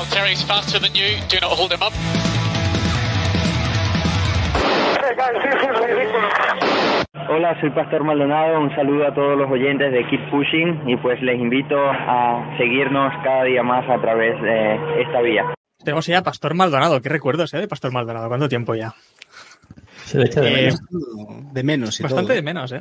Valtteri's faster than you. Do not hold him up. Hey guys, this is ridiculous. Hola, soy Pastor Maldonado. Un saludo a todos los oyentes de Keep Pushing y pues les invito a seguirnos cada día más a través de esta vía. Tenemos ya a Pastor Maldonado. ¿Qué recuerdos, eh? De Pastor Maldonado. ¿Cuánto tiempo ya? Se le echa de Eh, menos. De menos y Bastante todo. de menos, ¿eh?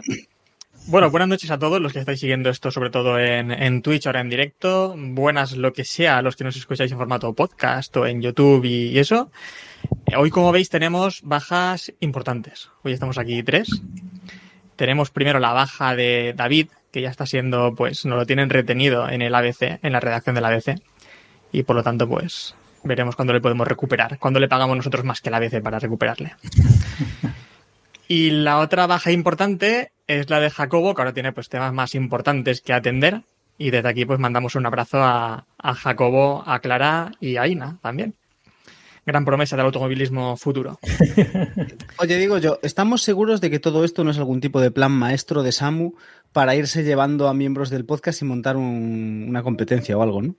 Bueno, buenas noches a todos los que estáis siguiendo esto, sobre todo en, en Twitch, ahora en directo. Buenas lo que sea a los que nos escucháis en formato podcast o en YouTube y, y eso. Eh, Hoy, como veis, tenemos bajas importantes. Hoy estamos aquí tres. Tenemos primero la baja de David, que ya está siendo, pues, nos lo tienen retenido en el ABC, en la redacción del ABC. Y por lo tanto, pues, veremos cuándo le podemos recuperar. Cuándo le pagamos nosotros más que el ABC para recuperarle. Y la otra baja importante es la de Jacobo, que ahora tiene pues temas más importantes que atender. Y desde aquí pues mandamos un abrazo a, a Jacobo, a Clara y a Ina también. Gran promesa del automovilismo futuro. Oye, digo yo, ¿estamos seguros de que todo esto no es algún tipo de plan maestro de Samu para irse llevando a miembros del podcast y montar un- una competencia o algo, no?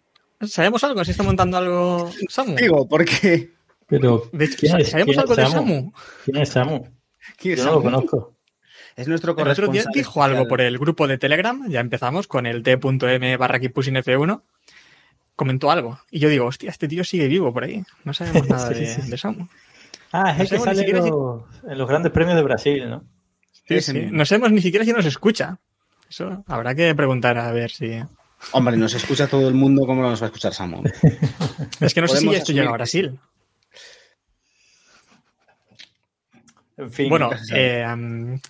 ¿Sabemos algo? ¿Se está montando algo Samu? Digo, porque... Pero, De hecho, ¿quién es- ¿sabemos quién algo es de Samu? ¿Quién es Samu? ¿quién es Yo no lo Samu? conozco. Es nuestro El otro día corresponsal. dijo algo por el grupo de Telegram, ya empezamos con el t.m barra F1. Comentó algo. Y yo digo, hostia, este tío sigue vivo por ahí. No sabemos nada Sí, de, sí. de Samu. Ah, es el que sale en si- los, en los grandes premios de Brasil, ¿no? Sí, sí. No sabemos ni siquiera si nos escucha. Eso habrá que preguntar a ver si. Hombre, nos escucha todo el mundo, ¿cómo no nos va a escuchar Samu? Es que no sé si esto llega a que Brasil. En fin. Bueno, eh,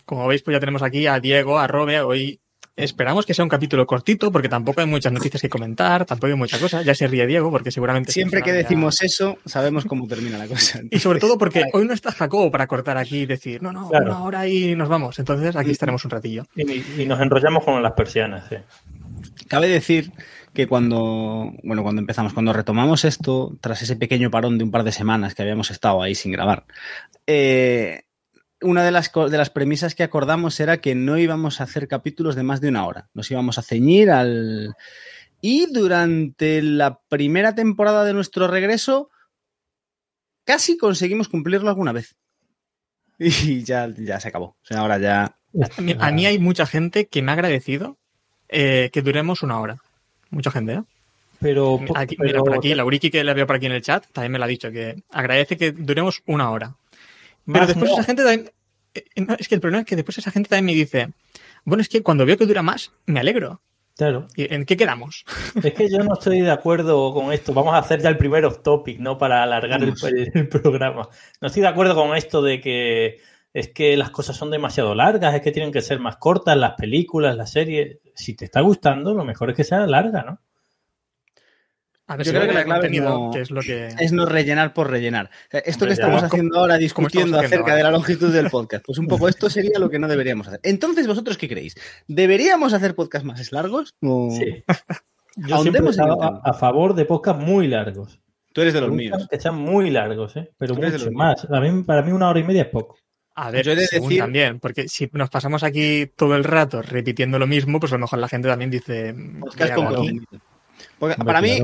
como veis, pues ya tenemos aquí a Diego, a Robe. Hoy esperamos que sea un capítulo cortito, porque tampoco hay muchas noticias que comentar, tampoco hay mucha cosa. Ya se ríe Diego, porque seguramente. Siempre que ya- decimos eso, sabemos cómo termina la cosa. Y sobre todo porque hoy no está Jacobo para cortar aquí y decir, no, no, Claro. una hora y nos vamos. Entonces aquí estaremos un ratillo. y, y nos enrollamos con las persianas. Cabe decir que cuando, bueno, cuando empezamos, cuando retomamos esto, tras ese pequeño parón de un par de semanas que habíamos estado ahí sin grabar, eh, una de las, de las premisas que acordamos era que no íbamos a hacer capítulos de más de una hora. Nos íbamos a ceñir al... Y durante la primera temporada de nuestro regreso, casi conseguimos cumplirlo alguna vez. Y ya, ya se acabó. O sea, ahora ya... A mí, a mí hay mucha gente que me ha agradecido eh, que duremos una hora. Mucha gente, ¿eh? Pero, Aquí, pero- Mira, por aquí, Lauriki, que la veo por aquí en el chat, también me lo ha dicho, que agradece que duremos una hora. Pero después no. esa gente también... eh, no, es que el problema es que después esa gente también me dice, bueno, es que cuando veo que dura más, me alegro. Claro. ¿Y ¿En qué quedamos? Es que yo no estoy de acuerdo con esto. Vamos a hacer ya el primer off topic, ¿no? Para alargar el, el programa. No estoy de acuerdo con esto de que es que las cosas son demasiado largas, es que tienen que ser más cortas, las películas, las series. Si te está gustando, lo mejor es que sea larga, ¿no? A ver Yo si creo que la clave contenido, no- que es lo que... es no rellenar por rellenar. Sea, Esto que estamos ¿Cómo- haciendo ahora discutiendo haciendo acerca ahora? de la longitud del podcast, pues un poco esto sería lo que no deberíamos hacer. Entonces, ¿vosotros qué creéis? ¿Deberíamos hacer podcasts más largos? O- Sí. Yo siempre a, a favor de podcasts muy largos. Tú eres de los míos. Que sean muy largos, ¿eh? Pero Tú eres de mucho los más. A mí, para mí una hora y media es poco. A ver, Yo he de según decir- también, porque si nos pasamos aquí todo el rato repitiendo lo mismo, pues a lo mejor la gente también dice... Podcast ¿qué con para mí.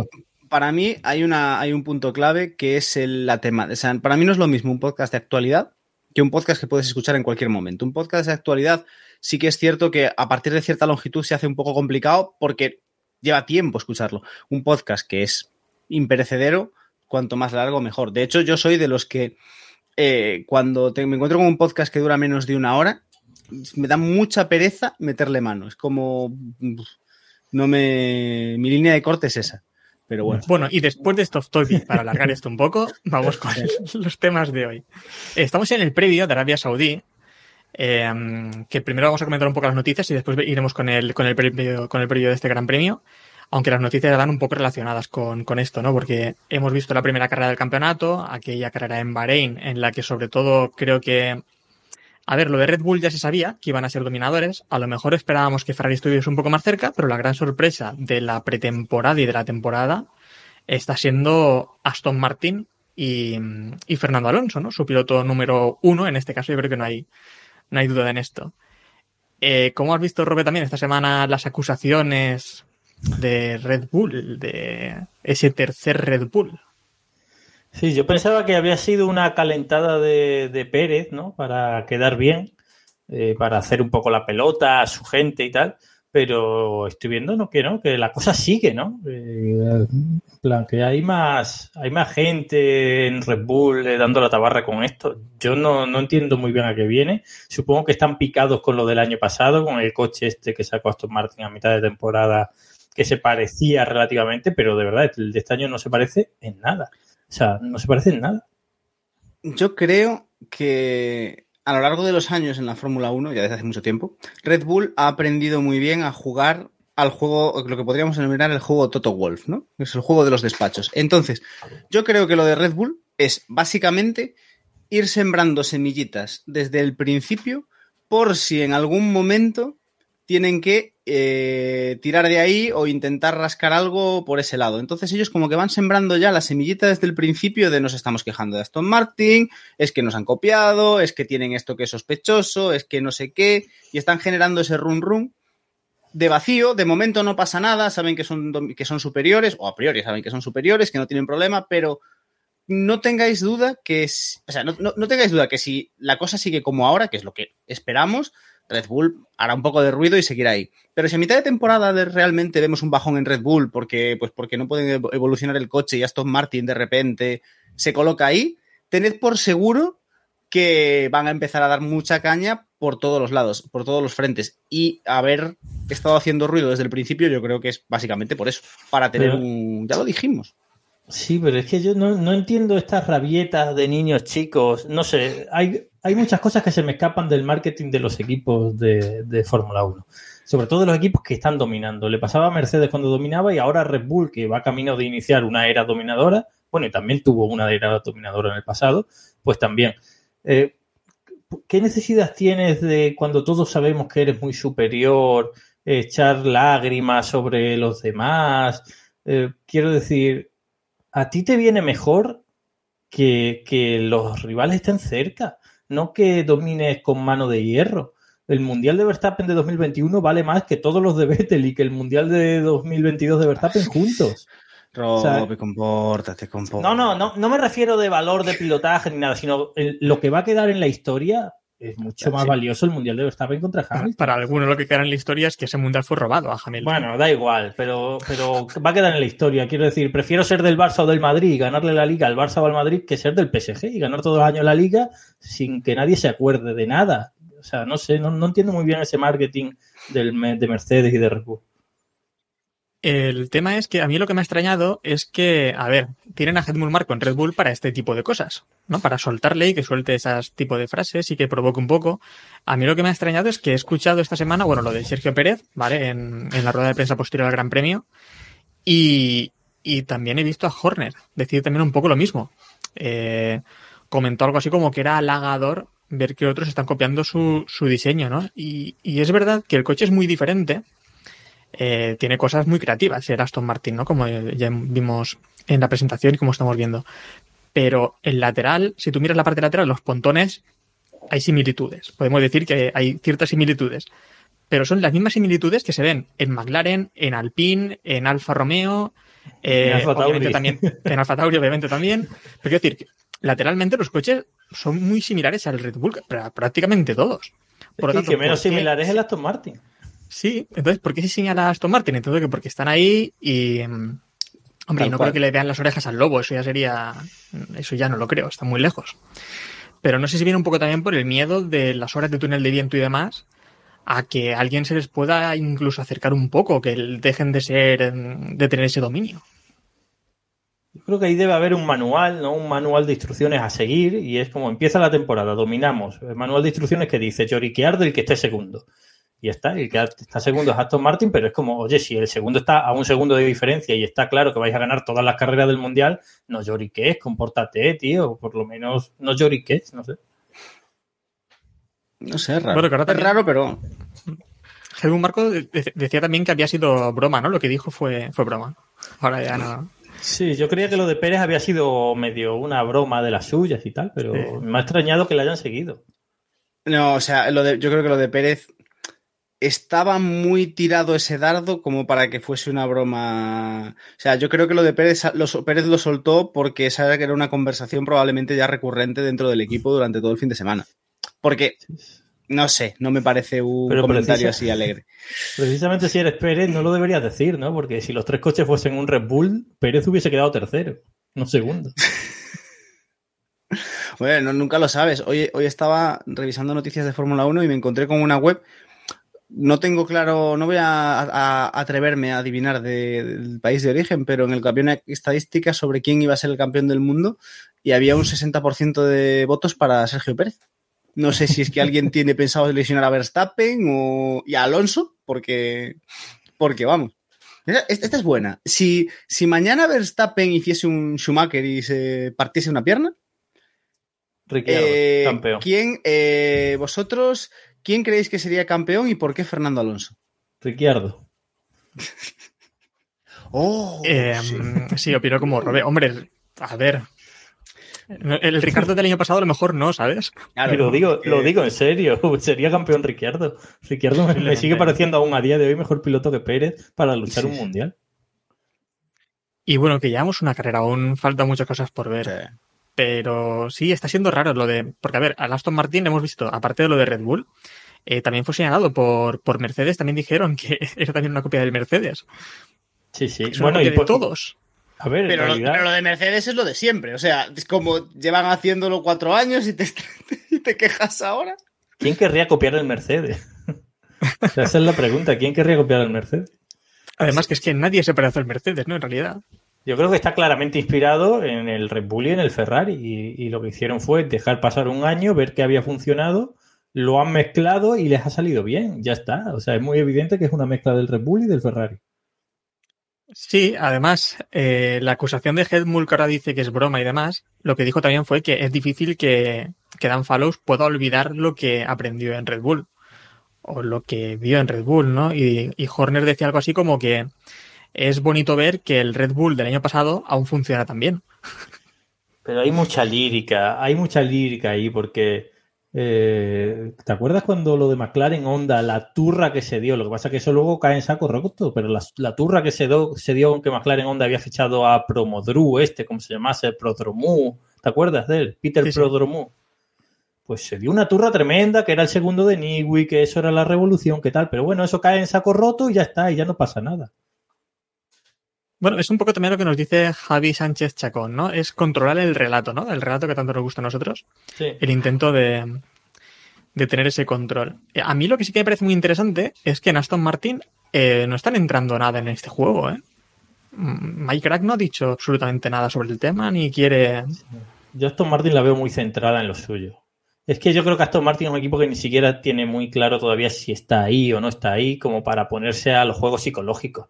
Para mí hay una hay un punto clave que es el- la tema. O sea, para mí no es lo mismo un podcast de actualidad que un podcast que puedes escuchar en cualquier momento. Un podcast de actualidad sí que es cierto que a partir de cierta longitud se hace un poco complicado porque lleva tiempo escucharlo. Un podcast que es imperecedero, cuanto más largo mejor. De hecho, yo soy de los que eh, cuando me encuentro con un podcast que dura menos de una hora, me da mucha pereza meterle mano. Es como no me mi línea de corte es esa. Pero bueno. Bueno, y después de estos topics, para alargar esto un poco, vamos con los temas de hoy. Estamos en el previo de Arabia Saudí, eh, que primero vamos a comentar un poco las noticias y después iremos con el, con el, previo, con el previo de este gran premio. aunque las noticias van un poco relacionadas con, con, esto, ¿no? Porque hemos visto la primera carrera del campeonato, aquella carrera en Bahrein, en la que sobre todo creo que a ver, lo de Red Bull ya se sabía que iban a ser dominadores. A lo mejor esperábamos que Ferrari estuviese un poco más cerca, pero la gran sorpresa de la pretemporada y de la temporada está siendo Aston Martin y, Fernando Alonso, ¿no? Su piloto número uno. En este caso, yo creo que no hay, no hay duda en esto. Eh, ¿Cómo has visto, Robe, también esta semana las acusaciones de Red Bull, de ese tercer Red Bull? Sí, yo pensaba que había sido una calentada de, de Pérez, ¿no? Para quedar bien, eh, para hacer un poco la pelota a su gente y tal, pero estoy viendo ¿no? que no, que la cosa sigue, ¿no? Eh, en plan, que hay más, hay más gente en Red Bull eh, dando la tabarra con esto. Yo no, no entiendo muy bien a qué viene. Supongo que están picados con lo del año pasado, con el coche este que sacó Aston Martin a mitad de temporada, que se parecía relativamente, pero de verdad, el de este año no se parece en nada. O sea, no se parece en nada. Yo creo que a lo largo de los años en la Fórmula 1, ya desde hace mucho tiempo, Red Bull ha aprendido muy bien a jugar al juego, lo que podríamos denominar el juego Toto Wolf, ¿no? Es el juego de los despachos. Entonces, yo creo que lo de Red Bull es básicamente ir sembrando semillitas desde el principio por si en algún momento tienen que eh, tirar de ahí o intentar rascar algo por ese lado. Entonces ellos como que van sembrando ya la semillita desde el principio de nos estamos quejando de Aston Martin, es que nos han copiado, es que tienen esto que es sospechoso, es que no sé qué, y están generando ese run run de vacío, de momento no pasa nada, saben que son, que son superiores, o a priori saben que son superiores, que no tienen problema, pero no tengáis duda que, o sea, no, no tengáis duda que si la cosa sigue como ahora, que es lo que esperamos, Red Bull hará un poco de ruido y seguirá ahí. Pero si a mitad de temporada realmente vemos un bajón en Red Bull porque, pues porque no pueden evolucionar el coche y Aston Martin de repente se coloca ahí, tened por seguro que van a empezar a dar mucha caña por todos los lados, por todos los frentes. Y haber estado haciendo ruido desde el principio, yo creo que es básicamente por eso, para tener Pero- un... Ya lo dijimos. Sí, pero es que yo no, no entiendo estas rabietas de niños chicos. No sé, hay, hay muchas cosas que se me escapan del marketing de los equipos de, Fórmula 1. Sobre todo de los equipos que están dominando. Le pasaba a Mercedes cuando dominaba y ahora Red Bull, que va camino de iniciar una era dominadora. Bueno, y también tuvo una era dominadora en el pasado, pues también. Eh, ¿Qué necesidad tienes de cuando todos sabemos que eres muy superior, echar lágrimas sobre los demás? Eh, quiero decir, a ti te viene mejor que los rivales estén cerca, no que domines con mano de hierro. El Mundial de Verstappen de 2021 vale más que todos los de Vettel y que el Mundial de 2022 de Verstappen juntos. Robe, sea, compórtate, compórtate. No, no, no, no me refiero de valor de pilotaje ni nada, sino el- lo que va a quedar en la historia es mucho más Sí. valioso el Mundial de Verstappen contra Hamilton. para algunos lo que queda en la historia es que ese mundial fue robado a Hamilton. Bueno, da igual, pero, pero va a quedar en la historia. Quiero decir, prefiero ser del Barça o del Madrid y ganarle la liga al Barça o al Madrid que ser del PSG y ganar todos los años la liga sin que nadie se acuerde de nada. O sea, no sé, no, no entiendo muy bien ese marketing del, de Mercedes y de Red Bull. El tema es que a mí lo que me ha extrañado es que, a ver, tienen a Helmut Marko en Red Bull para este tipo de cosas, ¿no? Para soltarle y que suelte esas tipo de frases y que provoque un poco. A mí lo que me ha extrañado es que he escuchado esta semana, bueno, lo de Sergio Pérez, ¿vale? En, la rueda de prensa posterior al Gran Premio. Y, también he visto a Horner decir también un poco lo mismo. Eh, comentó algo así como que era halagador ver que otros están copiando su, diseño, ¿no? Y es verdad que el coche es muy diferente, eh, tiene cosas muy creativas el Aston Martin, ¿no? Como ya vimos en la presentación y como estamos viendo. Pero el lateral, si tú miras la parte lateral, los pontones, hay similitudes. Podemos decir que hay ciertas similitudes. Pero son las mismas similitudes que se ven en McLaren, en Alpine, en Alfa Romeo, eh, En Alfa Tauri. obviamente también, en Alfa Tauri, obviamente también. Pero quiero decir, que lateralmente los coches son muy similares al Red Bull, pr- prácticamente todos. Por lo tanto, que menos ¿por qué- similar es el Aston Martin. Sí, entonces, ¿por qué se señala a Aston Martin? Entonces, que porque están ahí y. mm, Hombre, Tal no cual. creo que le vean las orejas al lobo, eso ya sería. Eso ya no lo creo, está muy lejos. Pero no sé si viene un poco también por el miedo de las horas de túnel de viento y demás, a que alguien se les pueda incluso acercar un poco, que dejen de ser. mm, de tener ese dominio. Yo creo que ahí debe haber un manual, ¿no? Un manual de instrucciones a seguir y es como empieza la temporada, dominamos. El manual de instrucciones que dice lloriquear del que esté segundo. Y ya está. El que está segundo es Aston Martin, pero es como, oye, si el segundo está a un segundo de diferencia y está claro que vais a ganar todas las carreras del mundial, no lloriques, compórtate, tío, o por lo menos no lloriques, no sé. No sé, es raro. Bueno, es raro, pero Según Marco de- de- decía también que había sido broma, ¿no? Lo que dijo fue, fue broma. Ahora ya no. Sí, yo creía que lo de Pérez había sido medio una broma de las suyas y tal, pero Sí. me ha extrañado que la hayan seguido. No, o sea, lo de, yo creo que lo de Pérez estaba muy tirado ese dardo como para que fuese una broma. O sea, yo creo que lo de Pérez lo, Pérez lo soltó porque sabía que era una conversación probablemente ya recurrente dentro del equipo durante todo el fin de semana. Porque, no sé, no me parece un Pero comentario así alegre. Precisamente si eres Pérez no lo deberías decir, ¿no? Porque si los tres coches fuesen un Red Bull, Pérez hubiese quedado tercero, no segundo. Bueno, nunca lo sabes. Hoy, hoy estaba revisando noticias de Fórmula 1 y me encontré con una web. No tengo claro, no voy a, a- atreverme a adivinar de- del país de origen, pero en el que había una estadística sobre quién iba a ser el campeón del mundo y había un 60% de votos para Sergio Pérez. No sé si es que alguien tiene pensado lesionar a Verstappen o, y a Alonso, porque, porque vamos. Esta, esta es buena. Si, si mañana Verstappen hiciese un Schumacher y se partiese una pierna, Ricciardo, eh, campeón. ¿Quién, eh, vosotros, quién creéis que sería campeón y por qué Fernando Alonso? Ricciardo. Oh, Eh, sí. opino como Robe. Hombre, a ver. El Ricardo del año pasado a lo mejor no, ¿sabes? Claro, Pero digo, lo digo en serio, sería campeón Ricciardo. Ricciardo me, me sigue pareciendo aún a día de hoy mejor piloto que Pérez para luchar Sí, un sí. mundial. Y bueno, que llevamos una carrera, aún faltan muchas cosas por ver. Sí. Pero sí, está siendo raro lo de. Porque, a ver, al Aston Martin hemos visto, aparte de lo de Red Bull, eh, también fue señalado por, por Mercedes. También dijeron que era también una copia del Mercedes. Sí, sí. Es una Bueno, y copia de por- todos. A ver, Pero, lo, realidad- pero lo de Mercedes es lo de siempre. O sea, es como llevan haciéndolo cuatro años y te, y te quejas ahora. ¿quién querría copiar el Mercedes? O sea, esa es la pregunta. ¿Quién querría copiar el Mercedes? Además, que es que nadie se parece al Mercedes, ¿no? En realidad. Yo creo que está claramente inspirado en el Red Bull y en el Ferrari. Y, lo que hicieron fue dejar pasar un año, ver que había funcionado, lo han mezclado y les ha salido bien. Ya está. O sea, es muy evidente que es una mezcla del Red Bull y del Ferrari. Sí, además, eh, la acusación de Helmut que ahora dice que es broma y demás, lo que dijo también fue que es difícil que, que Dan Fallows pueda olvidar lo que aprendió en Red Bull o lo que vio en Red Bull, ¿no? Y, y Horner decía algo así como que es bonito ver que el Red Bull del año pasado aún funciona tan bien. Pero hay mucha lírica, hay mucha lírica ahí porque eh, ¿te acuerdas cuando lo de McLaren Honda, la turra que se dio? Lo que pasa es que eso luego cae en saco roto, pero la, la turra que se dio, se dio con que McLaren Honda había fichado a Promodru, este, como se llamase, Prodromu, ¿te acuerdas de él? Peter Sí, sí. Prodromu. Pues se dio una turra tremenda, que era el segundo de Niwi, que eso era la revolución, que tal, pero bueno, eso cae en saco roto y ya está, y ya no pasa nada. Bueno, es un poco también lo que nos dice Javi Sánchez Chacón, ¿no? Es controlar el relato, ¿no? El relato que tanto nos gusta a nosotros. Sí. el intento de, de tener ese control. Eh, A mí lo que sí que me parece muy interesante es que en Aston Martin eh, no están entrando nada en este juego. ¿eh? Mm, Mike Crack no ha dicho absolutamente nada sobre el tema, ni quiere... Yo a Aston Martin la veo muy centrada en lo suyo. Es que yo creo que Aston Martin es un equipo que ni siquiera tiene muy claro todavía si está ahí o no está ahí, como para ponerse a los juegos psicológicos.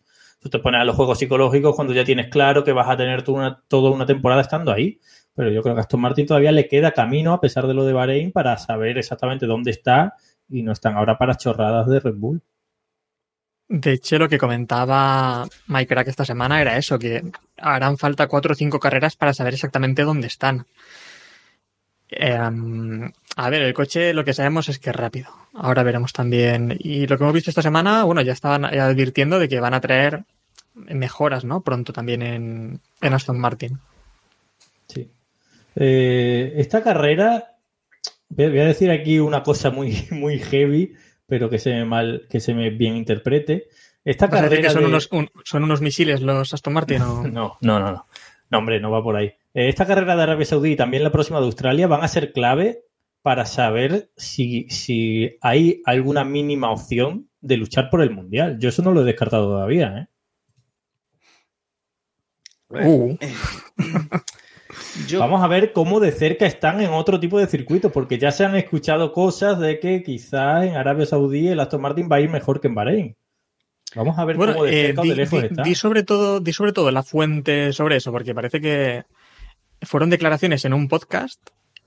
Te pones a los juegos psicológicos cuando ya tienes claro que vas a tener toda una temporada estando ahí. Pero yo creo que a Aston Martin todavía le queda camino, a pesar de lo de Bahrein, para saber exactamente dónde está y no están ahora para chorradas de Red Bull. De hecho, lo que comentaba Mike Crack esta semana era eso, que harán falta cuatro o cinco carreras para saber exactamente dónde están. Eh, a ver, el coche lo que sabemos es que es rápido. Ahora veremos también. Y lo que hemos visto esta semana, bueno, ya estaban advirtiendo de que van a traer mejoras, ¿no? Pronto también en, en Aston Martin. Sí. Eh, esta carrera, voy a decir aquí una cosa muy, muy heavy, pero que se me mal, que se me bien interprete. Esta ¿Vas a decir carrera que son, de- unos, un- son unos misiles los Aston Martin o... No, no, no, no. No, hombre, no va por ahí. Eh, Esta carrera de Arabia Saudí y también la próxima de Australia van a ser clave para saber si, si hay alguna mínima opción de luchar por el Mundial. Yo eso no lo he descartado todavía, ¿eh? Uh, Yo, Vamos a ver cómo de cerca están en otro tipo de circuitos, porque ya se han escuchado cosas de que quizás en Arabia Saudí el Aston Martin va a ir mejor que en Bahrein. Vamos a ver Bueno, cómo de eh, cerca o de lejos di- está. di sobre todo, di sobre todo la fuente sobre eso, porque parece que fueron declaraciones en un podcast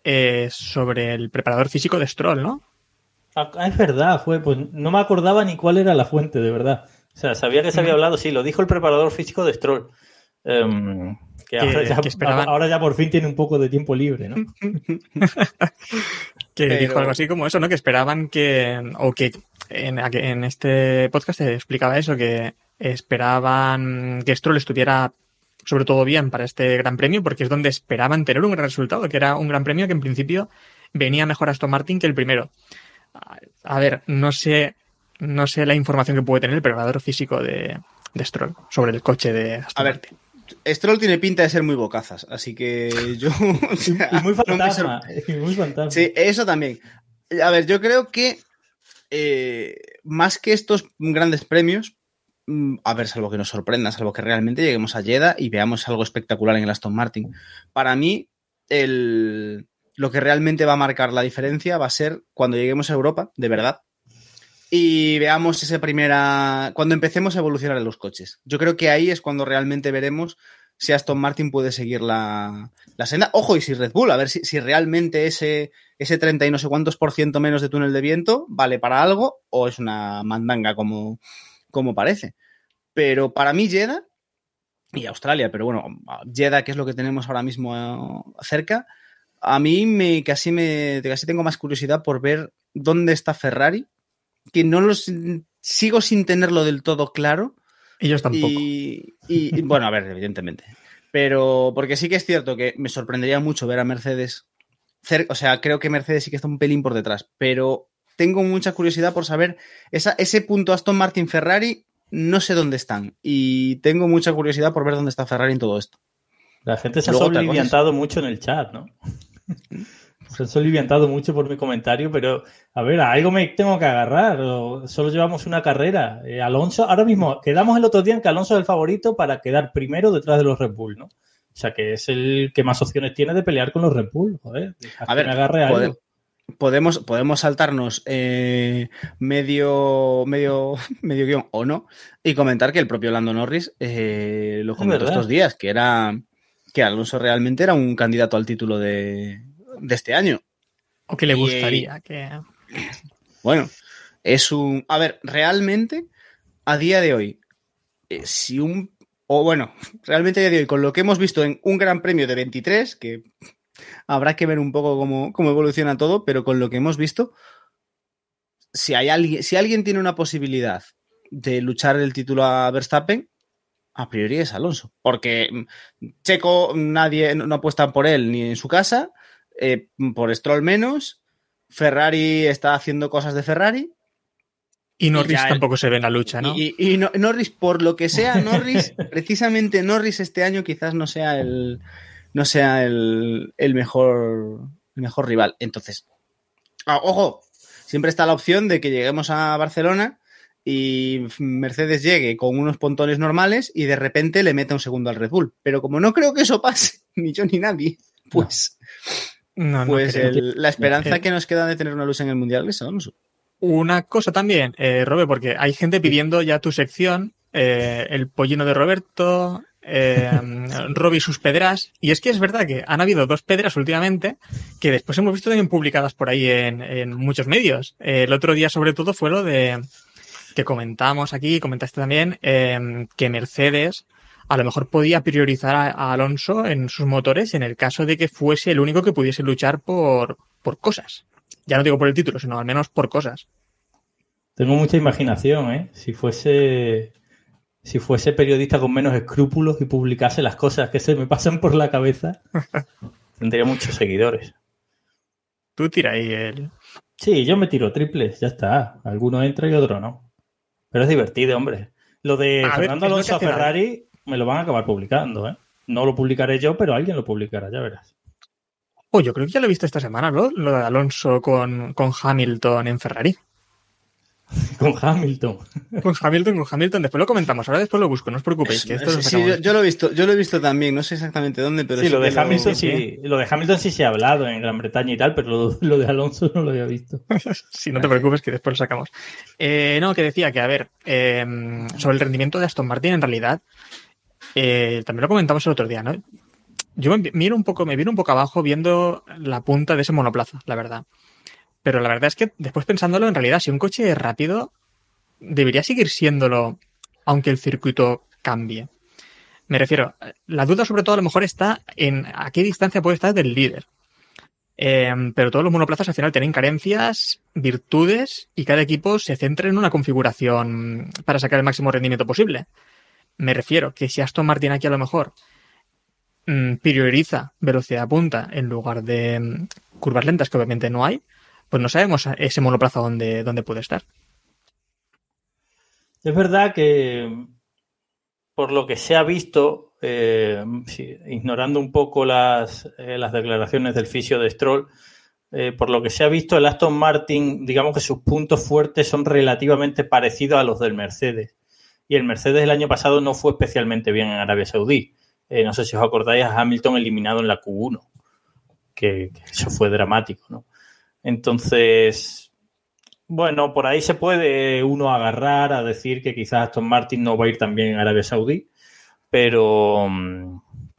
eh, sobre el preparador físico de Stroll, ¿no? Ah, es verdad, fue, pues no me acordaba ni cuál era la fuente, de verdad. O sea, sabía que se había hablado, sí, lo dijo el preparador físico de Stroll. Em, que, Que- ahora, ya, que esperaban- ahora ya por fin tiene un poco de tiempo libre, ¿no? Que Pero- dijo algo así como eso, ¿no? Que esperaban que, o que en, en este podcast se explicaba eso, que esperaban que Stroll estuviera sobre todo bien para este gran premio, porque es donde esperaban tener un gran resultado, que era un gran premio que en principio venía mejor Aston Martin que el primero. A- ver, no sé, no sé la información que puede tener el preparador físico de, de Stroll sobre el coche de Aston a ver, Martin. Stroll tiene pinta de ser muy bocazas, así que yo. o sea, Y muy fantasma, muy fantasma. Sí, eso también. A ver, yo creo que eh, más que estos grandes premios, mm, a ver, salvo que nos sorprenda, salvo que realmente lleguemos a Jeddah y veamos algo espectacular en el Aston Martin. Para mí, el, lo que realmente va a marcar la diferencia va a ser cuando lleguemos a Europa, de verdad, y veamos esa primera. cuando empecemos a evolucionar en los coches. Yo creo que ahí es cuando realmente veremos si Aston Martin puede seguir la, la senda. Ojo, y si Red Bull, a ver si, si realmente ese, ese 30 y no sé cuántos por ciento menos de túnel de viento vale para algo o es una mandanga como, como parece. Pero para mí, Jeddah y Australia, pero bueno, Jeddah, que es lo que tenemos ahora mismo eh, cerca, a mí me casi me casi tengo más curiosidad por ver dónde está Ferrari, que no los sigo sin tenerlo del todo claro. Ellos tampoco. Y, y- bueno, a ver, evidentemente. Pero porque sí que es cierto que me sorprendería mucho ver a Mercedes. cer- o sea, creo que Mercedes sí que está un pelín por detrás. Pero tengo mucha curiosidad por saber esa, ese punto Aston Martin Ferrari. No sé dónde están. Y tengo mucha curiosidad por ver dónde está Ferrari en todo esto. La gente se ha Luego otra soliviantado mucho en el chat, ¿no? se ha soliviantado mucho por mi comentario, pero a ver, a algo me tengo que agarrar. o solo llevamos una carrera. Eh, Alonso, ahora mismo, quedamos el otro día en que Alonso es el favorito para quedar primero detrás de los Red Bull, ¿no? O sea, que es el que más opciones tiene de pelear con los Red Bull. Joder, A ver, me agarre a algo. podemos, podemos saltarnos eh, medio, medio, medio guion o no y comentar que el propio Lando Norris eh, lo comentó estos días, que era que Alonso realmente era un candidato al título de, de este año. O que le y- gustaría que. Bueno, es un... A ver, realmente, a día de hoy, eh, si un... O bueno, realmente a día de hoy, con lo que hemos visto en un Gran Premio de 23, que habrá que ver un poco cómo, cómo evoluciona todo, pero con lo que hemos visto, si, hay alguien, si alguien tiene una posibilidad de luchar el título a Verstappen, a priori es Alonso. Porque mm, Checo, nadie no no apuesta por él ni en su casa, eh, por Stroll menos, Ferrari está haciendo cosas de Ferrari. Y Norris el- tampoco se ve en la lucha, ¿no? Y, y no- Norris, por lo que sea, Norris, precisamente Norris este año quizás no sea el, no sea el, el mejor, el mejor rival. Entonces, ah, ojo, siempre está la opción de que lleguemos a Barcelona y Mercedes llegue con unos pontones normales y de repente le meta un segundo al Red Bull. Pero como no creo que eso pase, ni yo ni nadie, pues, No, no pues el- la esperanza Eh, que nos queda de tener una lucha en el Mundial es Alonso. Una cosa también, eh, Robe, porque hay gente pidiendo ya tu sección, eh, el pollino de Roberto, eh, Robbie y sus pedras. Y es que es verdad que han habido dos pedras últimamente que después hemos visto también publicadas por ahí en, en muchos medios. Eh, el otro día, sobre todo, fue lo de que comentamos aquí, comentaste también, eh, que Mercedes a lo mejor podía priorizar a, a Alonso en sus motores en el caso de que fuese el único que pudiese luchar por, por cosas. Ya no digo por el título, sino al menos por cosas. Tengo mucha imaginación, ¿eh? Si fuese, si fuese periodista con menos escrúpulos y publicase las cosas que se me pasan por la cabeza, tendría muchos seguidores. Tú tira ahí el. Sí, yo me tiro triples, ya está. Alguno entra y otro no. Pero es divertido, hombre. Lo de A Fernando Alonso a Ferrari me lo van a acabar publicando, ¿eh? No lo publicaré yo, pero alguien lo publicará, ya verás. Oh, yo creo que ya lo he visto esta semana, ¿no? Lo de Alonso con, con Hamilton en Ferrari. con Hamilton. Con Hamilton, con Hamilton. Después lo comentamos. Ahora después lo busco. No os preocupéis. Que esto Sí, sí, yo, yo lo he visto, yo lo he visto también, no sé exactamente dónde, pero sí, lo de Hamilton sí, lo de Hamilton sí se ha hablado en Gran Bretaña y tal, pero lo, lo de Alonso no lo había visto. Sí, no te preocupes que después lo sacamos. Eh, no, que decía que, a ver, eh, sobre el rendimiento de Aston Martin, en realidad, eh, también lo comentamos el otro día, ¿no? Yo me miro un poco, me vino un poco abajo viendo la punta de ese monoplaza, la verdad. Pero la verdad es que después pensándolo, en realidad, si un coche es rápido, debería seguir siéndolo, aunque el circuito cambie. Me refiero, la duda sobre todo a lo mejor está en a qué distancia puede estar del líder. Eh, pero todos los monoplazas al final tienen carencias, virtudes y cada equipo se centra en una configuración para sacar el máximo rendimiento posible. Me refiero que si Aston Martin aquí a lo mejor mm, prioriza velocidad punta en lugar de mm, curvas lentas, que obviamente no hay, pues no sabemos ese monoplaza dónde, dónde puede estar. Es verdad que por lo que se ha visto, eh, ignorando un poco las, eh, las declaraciones del fisio de Stroll, eh, por lo que se ha visto, el Aston Martin, digamos que sus puntos fuertes son relativamente parecidos a los del Mercedes. Y el Mercedes el año pasado no fue especialmente bien en Arabia Saudí. Eh, no sé si os acordáis a Hamilton eliminado en la Q1, que, eso fue dramático, ¿no? Entonces, bueno, por ahí se puede uno agarrar a decir que quizás Aston Martin no va a ir también en Arabia Saudí, pero,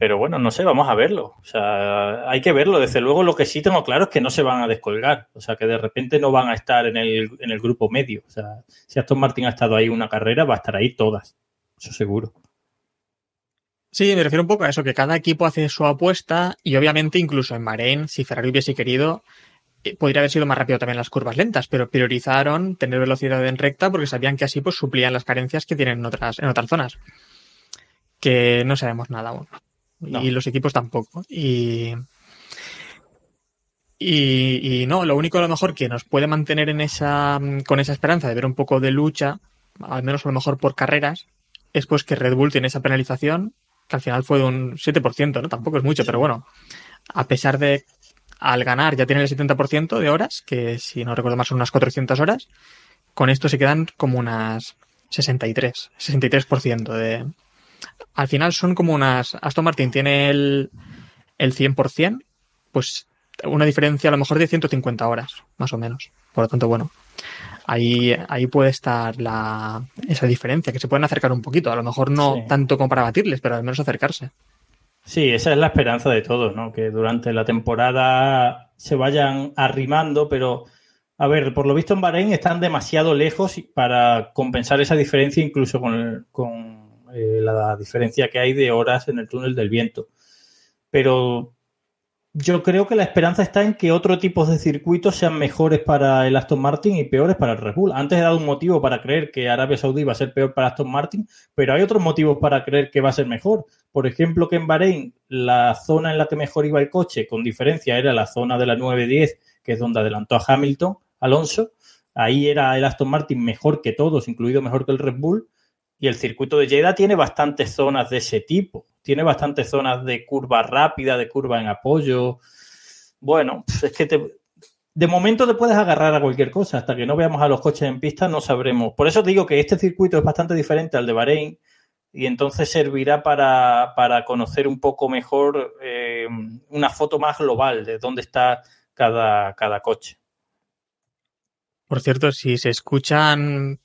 pero bueno, no sé, vamos a verlo. O sea, hay que verlo. Desde luego, lo que sí tengo claro es que no se van a descolgar. O sea, que de repente no van a estar en el, en el grupo medio. O sea, si Aston Martin ha estado ahí una carrera, va a estar ahí todas. Eso seguro. Sí, me refiero un poco a eso, que cada equipo hace su apuesta y obviamente incluso en Bahrein, si Ferrari hubiese querido, eh, podría haber sido más rápido también las curvas lentas, pero priorizaron tener velocidad en recta porque sabían que así pues suplían las carencias que tienen en otras, en otras zonas. Que no sabemos nada aún. No. Y los equipos tampoco. Y, y, y no, lo único a lo mejor que nos puede mantener en esa, con esa esperanza de ver un poco de lucha, al menos a lo mejor por carreras, es pues que Red Bull tiene esa penalización, que al final fue de un 7%, ¿no? Tampoco es mucho, pero bueno, a pesar de al ganar ya tiene el 70% de horas, que si no recuerdo más son unas 400 horas, con esto se quedan como unas 63, 63% de... Al final son como unas... Aston Martin tiene el, el 100%, pues una diferencia a lo mejor de 150 horas, más o menos. Por lo tanto, bueno, ahí, ahí puede estar la, esa diferencia, que se pueden acercar un poquito. A lo mejor no Sí. tanto como para batirles, pero al menos acercarse. Sí, esa es la esperanza de todos, ¿no? Que durante la temporada se vayan arrimando, pero a ver, por lo visto en Bahrein están demasiado lejos para compensar esa diferencia, incluso con, el- con eh, la diferencia que hay de horas en el túnel del viento. Pero yo creo que la esperanza está en que otro tipo de circuitos sean mejores para el Aston Martin y peores para el Red Bull. Antes he dado un motivo para creer que Arabia Saudí va a ser peor para Aston Martin, pero hay otros motivos para creer que va a ser mejor. Por ejemplo, que en Bahrein la zona en la que mejor iba el coche, con diferencia, era la zona de la 9-10, que es donde adelantó a Hamilton, Alonso. Ahí era el Aston Martin mejor que todos, incluido mejor que el Red Bull. Y el circuito de Jeddah tiene bastantes zonas de ese tipo. Tiene bastantes zonas de curva rápida, de curva en apoyo. Bueno, es que te- de momento te puedes agarrar a cualquier cosa. Hasta que no veamos a los coches en pista, no sabremos. Por eso te digo que este circuito es bastante diferente al de Bahrein y entonces servirá para, para conocer un poco mejor eh, una foto más global de dónde está cada, cada coche. Por cierto, si se escuchan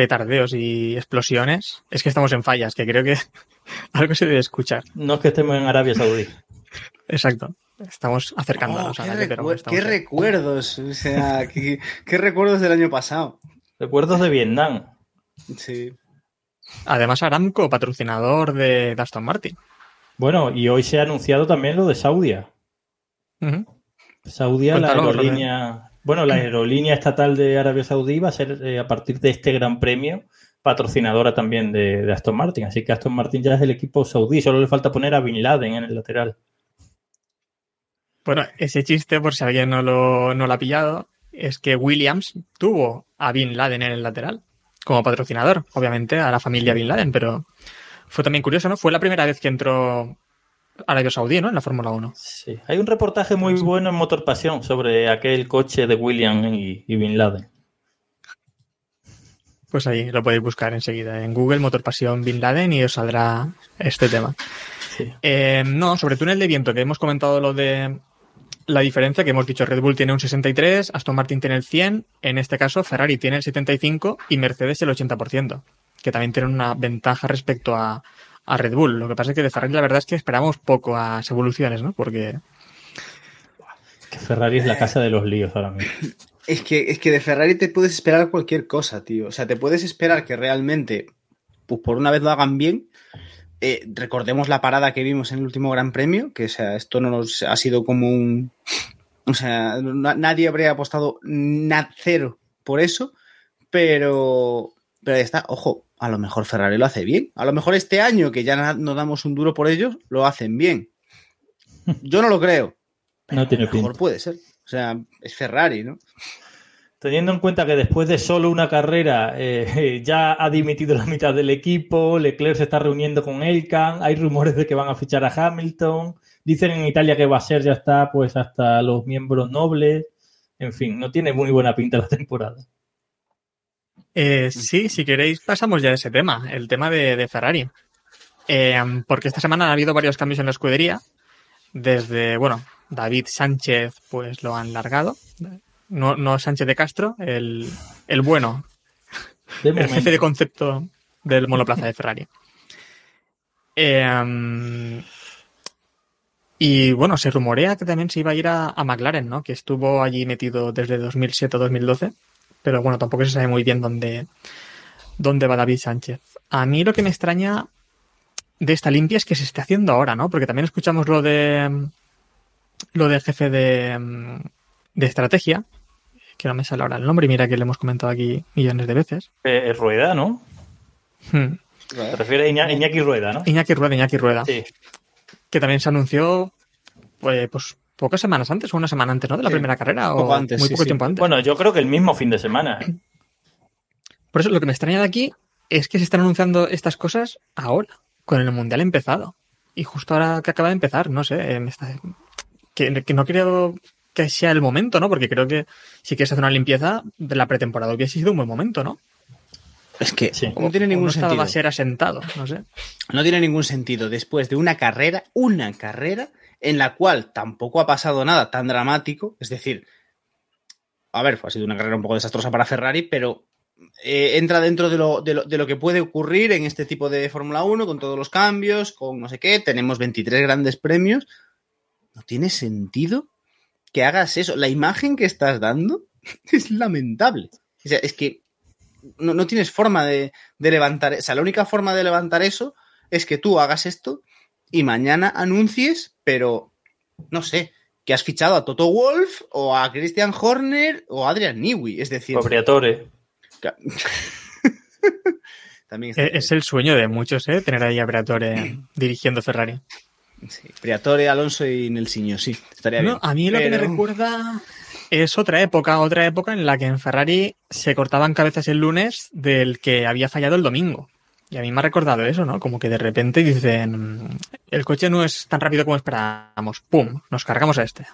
petardeos y explosiones, es que estamos en fallas, que creo que algo se debe escuchar. No es que estemos en Arabia Saudí. Exacto. Estamos acercándonos Oh, a qué, la pero estamos qué recuerdos, o sea, qué, qué recuerdos del año pasado. Recuerdos de Vietnam. Sí. Además, Aramco, patrocinador de Aston Martin. Bueno, y hoy se ha anunciado también lo de Saudia. Saudia, la aerolínea. Bueno, la aerolínea estatal de Arabia Saudí va a ser eh, a partir de este gran premio patrocinadora también de, Aston Martin. Así que Aston Martin ya es el equipo saudí. Solo le falta poner a Bin Laden en el lateral. Bueno, ese chiste, por si alguien no lo, no lo ha pillado, es que Williams tuvo a Bin Laden en el lateral como patrocinador, obviamente a la familia Bin Laden, pero fue también curioso, ¿no? Fue la primera vez que entró Arabia Saudí, ¿no? En la Fórmula 1. Sí. Hay un reportaje muy bueno en Motor Pasión sobre aquel coche de William y, y Bin Laden. Pues ahí lo podéis buscar enseguida en Google, Motor Pasión Bin Laden y os saldrá este tema. Sí. Eh, no, sobre túnel de viento, que hemos comentado lo de la diferencia que hemos dicho, Red Bull tiene un 63, Aston Martin tiene el 100, en este caso Ferrari tiene el 75 y Mercedes el 80%, que también tienen una ventaja respecto a, a Red Bull. Lo que pasa es que de Ferrari la verdad es que esperamos poco a las evoluciones, ¿no? Porque Que Ferrari es la casa de los líos ahora mismo. Es que, es que de Ferrari te puedes esperar cualquier cosa, tío. O sea, te puedes esperar que realmente, pues por una vez lo hagan bien. Eh, recordemos la parada que vimos en el último Gran Premio, que o sea, esto no nos ha sido como un. O sea, na- nadie habría apostado na- cero por eso, pero. Pero ya está, ojo, a lo mejor Ferrari lo hace bien. A lo mejor este año, que ya no damos un duro por ellos, lo hacen bien. Yo no lo creo. No tiene A lo mejor pinta. puede ser. O sea, es Ferrari, ¿no? Teniendo en cuenta que después de solo una carrera eh, ya ha dimitido la mitad del equipo, Leclerc se está reuniendo con Elkan, hay rumores de que van a fichar a Hamilton, dicen en Italia que va a ser ya está pues hasta los miembros nobles, en fin, no tiene muy buena pinta la temporada. Eh, sí, si queréis, pasamos ya a ese tema, el tema de, de Ferrari. Eh, porque esta semana ha habido varios cambios en la escudería. Desde, bueno, David Sánchez, pues lo han largado. No, no Sánchez de Castro, el, el bueno, De el jefe de concepto del monoplaza de Ferrari. Eh, y bueno, se rumorea que también se iba a ir a, a McLaren, ¿no? Que estuvo allí metido desde 2007 a 2012. Pero bueno, tampoco se sabe muy bien dónde, dónde va David Sánchez. A mí lo que me extraña de esta limpia es que se esté haciendo ahora, ¿no? Porque también escuchamos lo de lo del jefe de, de estrategia, que no me sale ahora el nombre, y mira que le hemos comentado aquí millones de veces. Eh, Rueda, ¿no? Hmm. Te refieres a Iña- Iñaki Rueda, ¿no? Iñaki Rueda, Iñaki Rueda, Sí. que también se anunció pues, pues pocas semanas antes o una semana antes, ¿no? De la Sí, primera carrera poco o antes, muy sí, poco sí. tiempo antes. Bueno, yo creo que el mismo fin de semana. ¿eh? Por eso lo que me extraña de aquí es que se están anunciando estas cosas ahora, con el mundial empezado. Y justo ahora que acaba de empezar, no sé, eh, me está- que, que no creo que sea el momento, ¿no? Porque creo que si quieres hacer una limpieza de la pretemporada hubiese sido un buen momento, ¿no? Es que Sí. no tiene ningún no estaba sentido. a ser asentado, no sé. No tiene ningún sentido después de una carrera, una carrera en la cual tampoco ha pasado nada tan dramático. Es decir, a ver, ha sido una carrera un poco desastrosa para Ferrari, pero eh, entra dentro de lo, de, lo, de lo que puede ocurrir en este tipo de Fórmula 1, con todos los cambios, con no sé qué. Tenemos 23 grandes premios. No tiene sentido que hagas eso. La imagen que estás dando es lamentable. O sea, es que no, no tienes forma de, de levantar. O sea, la única forma de levantar eso es que tú hagas esto y mañana anuncies, pero no sé, que has fichado a Toto Wolf o a Christian Horner o a Adrian Newey. Es decir, Propriatore. también está Eh, Es el sueño de muchos, ¿eh? Tener ahí a Briatore dirigiendo Ferrari. sí, Priatore, Alonso y Nelsinho, sí, estaría bien. A mí lo que me recuerda es otra época, otra época en la que en Ferrari se cortaban cabezas el lunes del que había fallado el domingo. Y a mí me ha recordado eso, ¿no? Como que de repente dicen, el coche no es tan rápido como esperábamos. ¡Pum! Nos cargamos a este.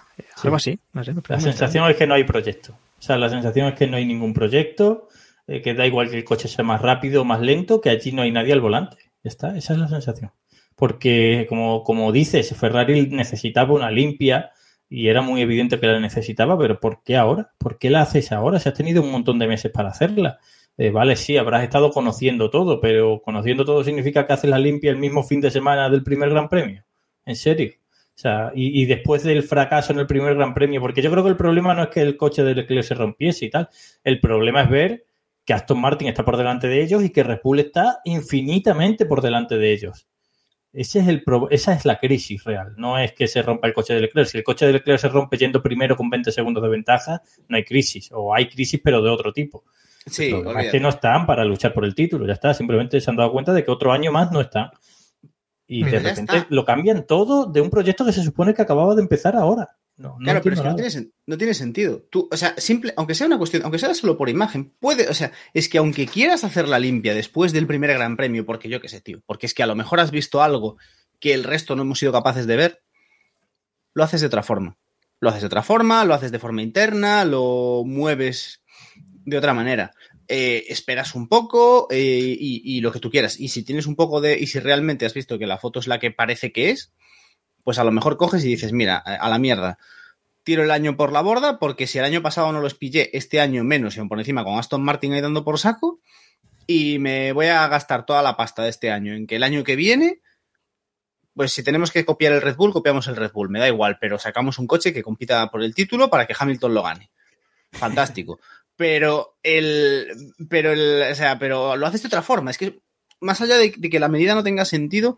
Algo así, no sé. La sensación es que no hay proyecto. O sea, la sensación es que no hay ningún proyecto, eh, que da igual que el coche sea más rápido o más lento, que allí no hay nadie al volante. Ya está, esa es la sensación. Porque, como, como dices, Ferrari necesitaba una limpia y era muy evidente que la necesitaba, pero ¿por qué ahora? ¿Por qué la haces ahora? Si has tenido un montón de meses para hacerla. Eh, vale, sí, habrás estado conociendo todo, pero conociendo todo significa que haces la limpia el mismo fin de semana del primer Gran Premio. ¿En serio? O sea, y, después del fracaso en el primer Gran Premio, porque yo creo que el problema no es que el coche de Leclerc se rompiese y tal, el problema es ver que Aston Martin está por delante de ellos y que Red está infinitamente por delante de ellos. Ese es el pro- esa es la crisis real, no es que se rompa el coche de Leclerc. Si el coche de Leclerc se rompe yendo primero con 20 segundos de ventaja, no hay crisis, o hay crisis pero de otro tipo. Sí, es que no están para luchar por el título, ya está, simplemente se han dado cuenta de que otro año más no están. Y de repente lo cambian todo de un proyecto que se supone que acababa de empezar ahora. No, no Claro, pero es que no tiene, no tiene sentido. Tú, o sea, simple, aunque sea una cuestión, aunque sea solo por imagen, puede, o sea, es que aunque quieras hacer la limpia después del primer Gran Premio, porque yo qué sé, tío, porque es que a lo mejor has visto algo que el resto no hemos sido capaces de ver, lo haces de otra forma. Lo haces de otra forma, lo haces de forma interna, lo mueves de otra manera. eh, esperas un poco eh, y, lo que tú quieras. Y si tienes un poco de, y si realmente has visto que la foto es la que parece que es, pues a lo mejor coges y dices, mira, a la mierda, tiro el año por la borda, porque si el año pasado no los pillé, este año menos, y por encima con Aston Martin ahí dando por saco, y me voy a gastar toda la pasta de este año en que el año que viene, pues si tenemos que copiar el Red Bull, copiamos el Red Bull, me da igual, pero sacamos un coche que compita por el título para que Hamilton lo gane. Fantástico. Pero el, pero el, o sea, pero lo haces de otra forma. Es que más allá de, de que la medida no tenga sentido,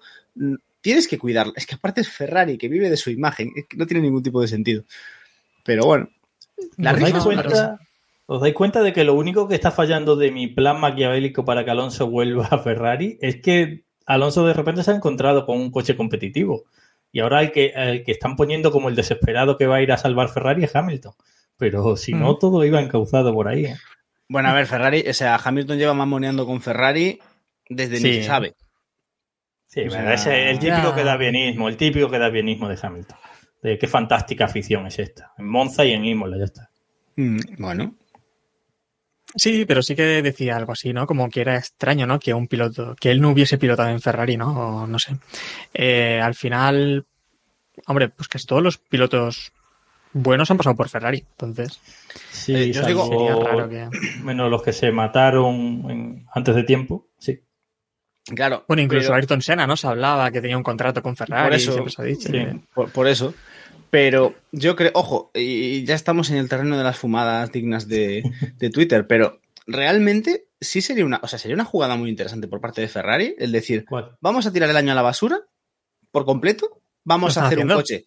tienes que cuidarla. Es que aparte es Ferrari, que vive de su imagen, es que no tiene ningún tipo de sentido. Pero bueno. La ¿Os, dais cuenta, ¿Os dais cuenta de que lo único que está fallando de mi plan maquiavélico para que Alonso vuelva a Ferrari es que Alonso de repente se ha encontrado con un coche competitivo? Y ahora el que, el que están poniendo como el desesperado que va a ir a salvar Ferrari es Hamilton. Pero si no, todo iba encauzado por ahí. ¿eh? Bueno, a ver, Ferrari, o sea, Hamilton lleva mamoneando con Ferrari desde ni se sabe. Sí, O sea, es el típico ya. que da bienismo, el típico que da bienismo de Hamilton. De qué fantástica afición es esta. En Monza y en Imola, ya está. Mm, Bueno, Sí, pero sí que decía algo así, ¿no? Como que era extraño, ¿no? Que un piloto, que él no hubiese pilotado en Ferrari, ¿no? O no sé. Eh, al final, hombre, pues casi todos los pilotos buenos han pasado por Ferrari, entonces Sí, Eh, yo os digo- salvo- sería raro que... menos los que se mataron en- antes de tiempo. Sí. claro. Bueno, incluso pero- Ayrton Senna, ¿no? Se hablaba que tenía un contrato con Ferrari, Por eso, siempre se ha dicho. sí. que- Por, por eso. Pero yo creo, ojo, y ya estamos en el terreno de las fumadas dignas de, de Twitter, pero realmente sí sería una, o sea, sería una jugada muy interesante por parte de Ferrari, el decir, ¿Cuál? vamos a tirar el año a la basura por completo, vamos a hacer un coche,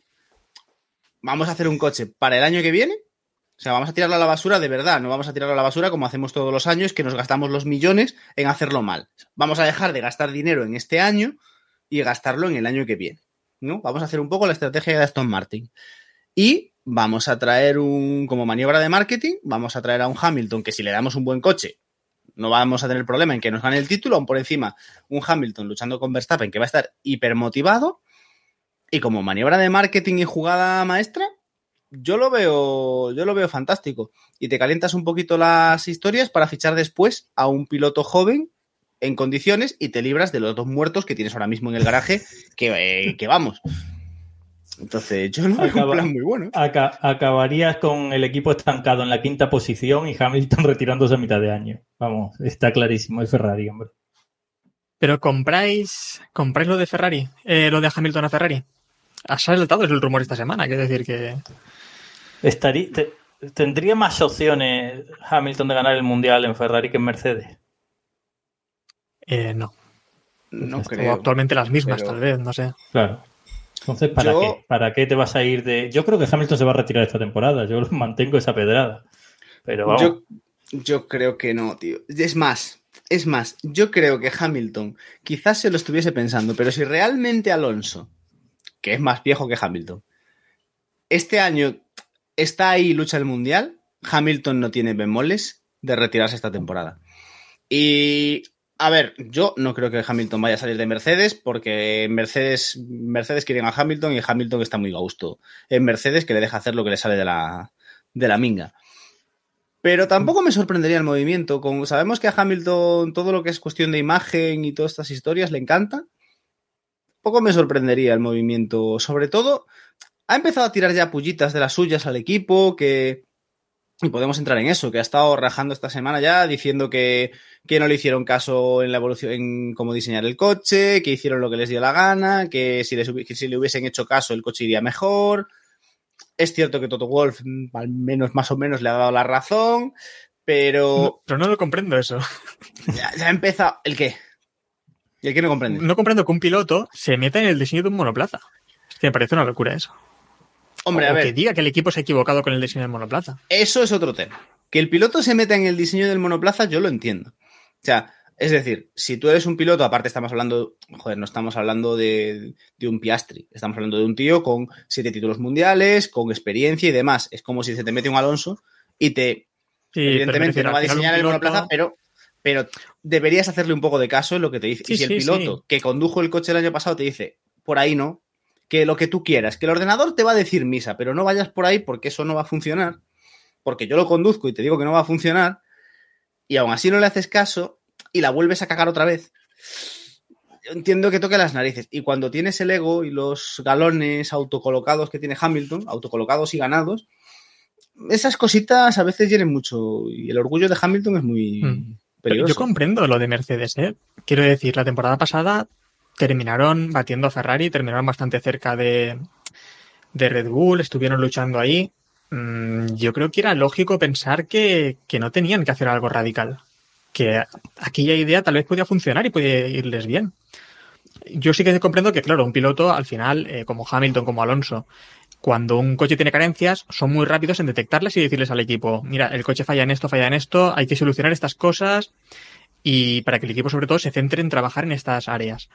vamos a hacer un coche para el año que viene, o sea, vamos a tirarlo a la basura de verdad, no vamos a tirarlo a la basura como hacemos todos los años, que nos gastamos los millones en hacerlo mal. Vamos a dejar de gastar dinero en este año y gastarlo en el año que viene. ¿no? Vamos a hacer un poco la estrategia de Aston Martin. Y vamos a traer un, como maniobra de marketing, vamos a traer a un Hamilton que si le damos un buen coche, no vamos a tener problema en que nos gane el título, aún por encima un Hamilton luchando con Verstappen que va a estar hipermotivado. Y como maniobra de marketing y jugada maestra, yo lo veo, yo lo veo fantástico. Y te calientas un poquito las historias para fichar después a un piloto joven en condiciones y te libras de los dos muertos que tienes ahora mismo en el garaje, que, eh, que vamos. Entonces, yo lo veo un Acaba- plan muy bueno. Aca- acabarías con el equipo estancado en la quinta posición y Hamilton retirándose a mitad de año. Vamos, está clarísimo, es Ferrari, hombre. Pero compráis, compráis lo de Ferrari, eh, lo de Hamilton a Ferrari. Ha saltado el rumor esta semana, quiere decir que Estaría, te- ¿Tendría más opciones Hamilton de ganar el Mundial en Ferrari que en Mercedes? eh, no. No O creo. actualmente las mismas, pero- tal vez, no sé. Claro. Entonces, ¿para Yo- qué? ¿Para qué te vas a ir de...? Yo creo que Hamilton se va a retirar esta temporada. Yo mantengo esa pedrada. Pero vamos, Yo, yo creo que no, tío. Es más, es más, yo creo que Hamilton quizás se lo estuviese pensando, pero si realmente Alonso, que es más viejo que Hamilton, este año está ahí lucha el mundial, Hamilton no tiene bemoles de retirarse esta temporada. Y a ver, yo no creo que Hamilton vaya a salir de Mercedes porque Mercedes, Mercedes quieren a Hamilton y Hamilton está muy a gusto en Mercedes que le deja hacer lo que le sale de la, de la minga. Pero tampoco me sorprendería el movimiento. Con, sabemos que a Hamilton todo lo que es cuestión de imagen y todas estas historias le encanta. Poco me sorprendería el movimiento. Sobre todo, ha empezado a tirar ya pullitas de las suyas al equipo, que... Y podemos entrar en eso, que ha estado rajando esta semana ya, diciendo que, que no le hicieron caso en la evolución, en cómo diseñar el coche, que hicieron lo que les dio la gana, que si, les que si le hubiesen hecho caso el coche iría mejor. Es cierto que Toto Wolf, mm, al menos más o menos, le ha dado la razón, pero No, pero no lo comprendo eso. ya, ya empieza. ¿El qué? ¿Y qué no comprende? No comprendo que un piloto se meta en el diseño de un monoplaza. Es que me parece una locura eso. Hombre, o a ver, que diga que el equipo se ha equivocado con el diseño del monoplaza. eso es otro tema. Que el piloto se meta en el diseño del monoplaza, yo lo entiendo. O sea, es decir, si tú eres un piloto, aparte estamos hablando, joder, no estamos hablando de, de un Piastri, estamos hablando de un tío con siete títulos mundiales, con experiencia y demás. Es como si se te mete un Alonso y te, Sí, evidentemente no va a diseñar el monoplaza, pero, pero deberías hacerle un poco de caso en lo que te dice. Sí, y si el sí, piloto sí. que condujo el coche el año pasado te dice, por ahí no, que lo que tú quieras, que el ordenador te va a decir misa, pero no vayas por ahí porque eso no va a funcionar, porque yo lo conduzco y te digo que no va a funcionar, y aún así no le haces caso y la vuelves a cagar otra vez. Yo entiendo que toque las narices. Y cuando tienes el ego y los galones autocolocados que tiene Hamilton, autocolocados y ganados, esas cositas a veces hieren mucho. Y el orgullo de Hamilton es muy Mm. Yo comprendo lo de Mercedes, ¿eh? Quiero decir, la temporada pasada terminaron batiendo a Ferrari, terminaron bastante cerca de, de Red Bull, estuvieron luchando ahí. Mm, Yo creo que era lógico pensar que, que no tenían que hacer algo radical. Que aquella idea tal vez podía funcionar y podía irles bien. Yo sí que comprendo que, claro, un piloto al final, eh, como Hamilton, como Alonso, cuando un coche tiene carencias, son muy rápidos en detectarlas y decirles al equipo, mira, el coche falla en esto, falla en esto, hay que solucionar estas cosas y para que el equipo sobre todo se centre en trabajar en estas áreas.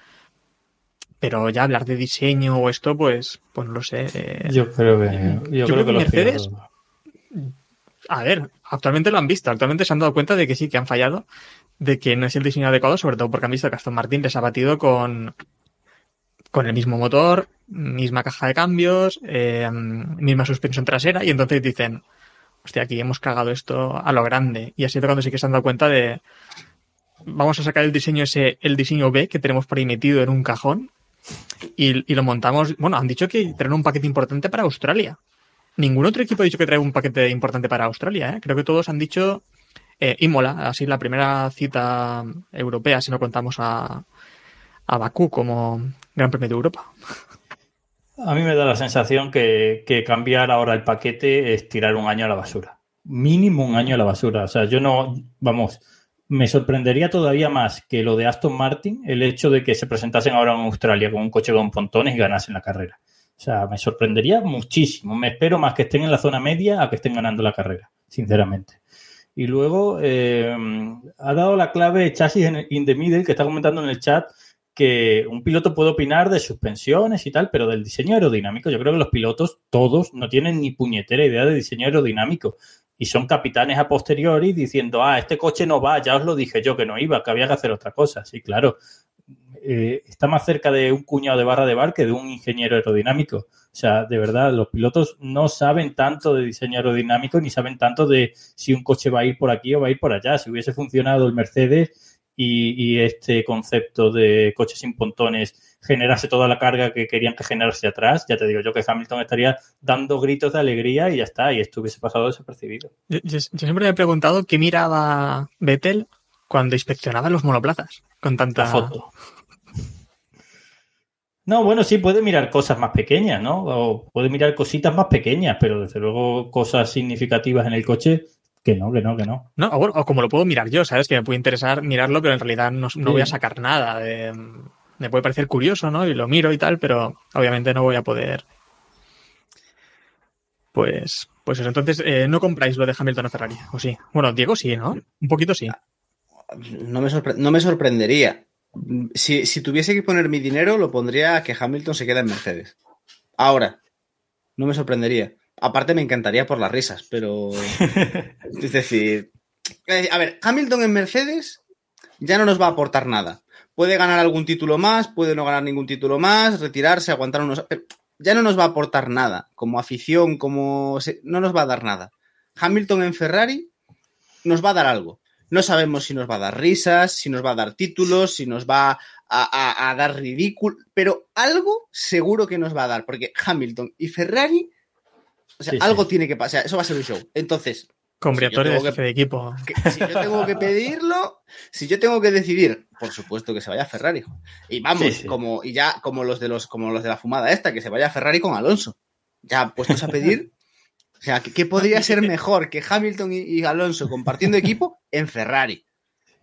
Pero ya hablar de diseño o esto, pues, pues no lo sé. eh, Yo creo que, yo creo que los Mercedes- pilotos- A ver, actualmente lo han visto, actualmente se han dado cuenta de que sí, que han fallado, de que no es el diseño adecuado, sobre todo porque han visto que Aston Martin les ha batido con, con el mismo motor, misma caja de cambios, eh, misma suspensión trasera, y entonces dicen, hostia, aquí hemos cagado esto a lo grande. Y así es cuando sí que se han dado cuenta de, vamos a sacar el diseño ese, el diseño B que tenemos por ahí metido en un cajón, y, y lo montamos, bueno, han dicho que traen un paquete importante para Australia. Ningún otro equipo ha dicho que trae un paquete importante para Australia, ¿eh? Creo que todos han dicho eh, Imola, así la primera cita europea, si no contamos a, a Bakú como Gran Premio de Europa. A mí me da la sensación que, cambiar ahora el paquete es tirar un año a la basura. Mínimo un año a la basura. O sea, yo no, vamos, me sorprendería todavía más que lo de Aston Martin, el hecho de que se presentasen ahora en Australia con un coche con pontones y ganasen la carrera. O sea, me sorprendería muchísimo. Me espero más que estén en la zona media a que estén ganando la carrera, sinceramente. Y luego eh, ha dado la clave chasis in the middle, que está comentando en el chat que un piloto puede opinar de suspensiones y tal, pero del diseño aerodinámico, yo creo que los pilotos, todos, no tienen ni puñetera idea de diseño aerodinámico. Y son capitanes a posteriori diciendo, ah, este coche no va, ya os lo dije yo que no iba, que había que hacer otra cosa. Sí, claro. Eh, está más cerca de un cuñado de barra de bar que de un ingeniero aerodinámico. O sea, de verdad, los pilotos no saben tanto de diseño aerodinámico ni saben tanto de si un coche va a ir por aquí o va a ir por allá. Si hubiese funcionado el Mercedes y, y este concepto de coches sin pontones generase toda la carga que querían que generase atrás, ya te digo yo que Hamilton estaría dando gritos de alegría y ya está, y esto hubiese pasado desapercibido. Yo, yo- yo siempre me he preguntado qué miraba Vettel cuando inspeccionaba los monoplazas con tanta La foto. No, bueno, sí, puede mirar cosas más pequeñas, ¿no? O puede mirar cositas más pequeñas, pero desde luego cosas significativas en el coche, que no, que no, que no. No, o, como lo puedo mirar yo, ¿sabes? Que me puede interesar mirarlo, pero en realidad no, no Sí. voy a sacar nada. de- me puede parecer curioso, ¿no? Y lo miro y tal, pero obviamente no voy a poder. Pues, pues eso. Entonces, eh, no compráis lo de Hamilton a Ferrari, ¿o sí? Bueno, Diego sí, ¿no? Un poquito sí. No me, sorpre- no me sorprendería. Si, si tuviese que poner mi dinero, lo pondría a que Hamilton se queda en Mercedes. Ahora, no me sorprendería. Aparte, me encantaría por las risas, pero. es decir. eh, A ver, Hamilton en Mercedes ya no nos va a aportar nada. Puede ganar algún título más, puede no ganar ningún título más, retirarse, aguantar unos. Ya no nos va a aportar nada. Como afición, como. No nos va a dar nada. Hamilton en Ferrari nos va a dar algo. No sabemos si nos va a dar risas, si nos va a dar títulos, si nos va a, a- a dar ridículo, pero algo seguro que nos va a dar, porque Hamilton y Ferrari, o sea, Sí, sí. algo tiene que pasar, eso va a ser un show. Entonces, Con tengo que- jefe de equipo. que- si yo tengo que pedirlo, si yo tengo que decidir, por supuesto que se vaya a Ferrari. Y vamos, Sí, como, y ya como los de los, como los de la fumada esta, que se vaya a Ferrari con Alonso. Ya puestos a pedir. O sea, ¿qué, podría ser mejor que Hamilton y, y Alonso compartiendo equipo en Ferrari?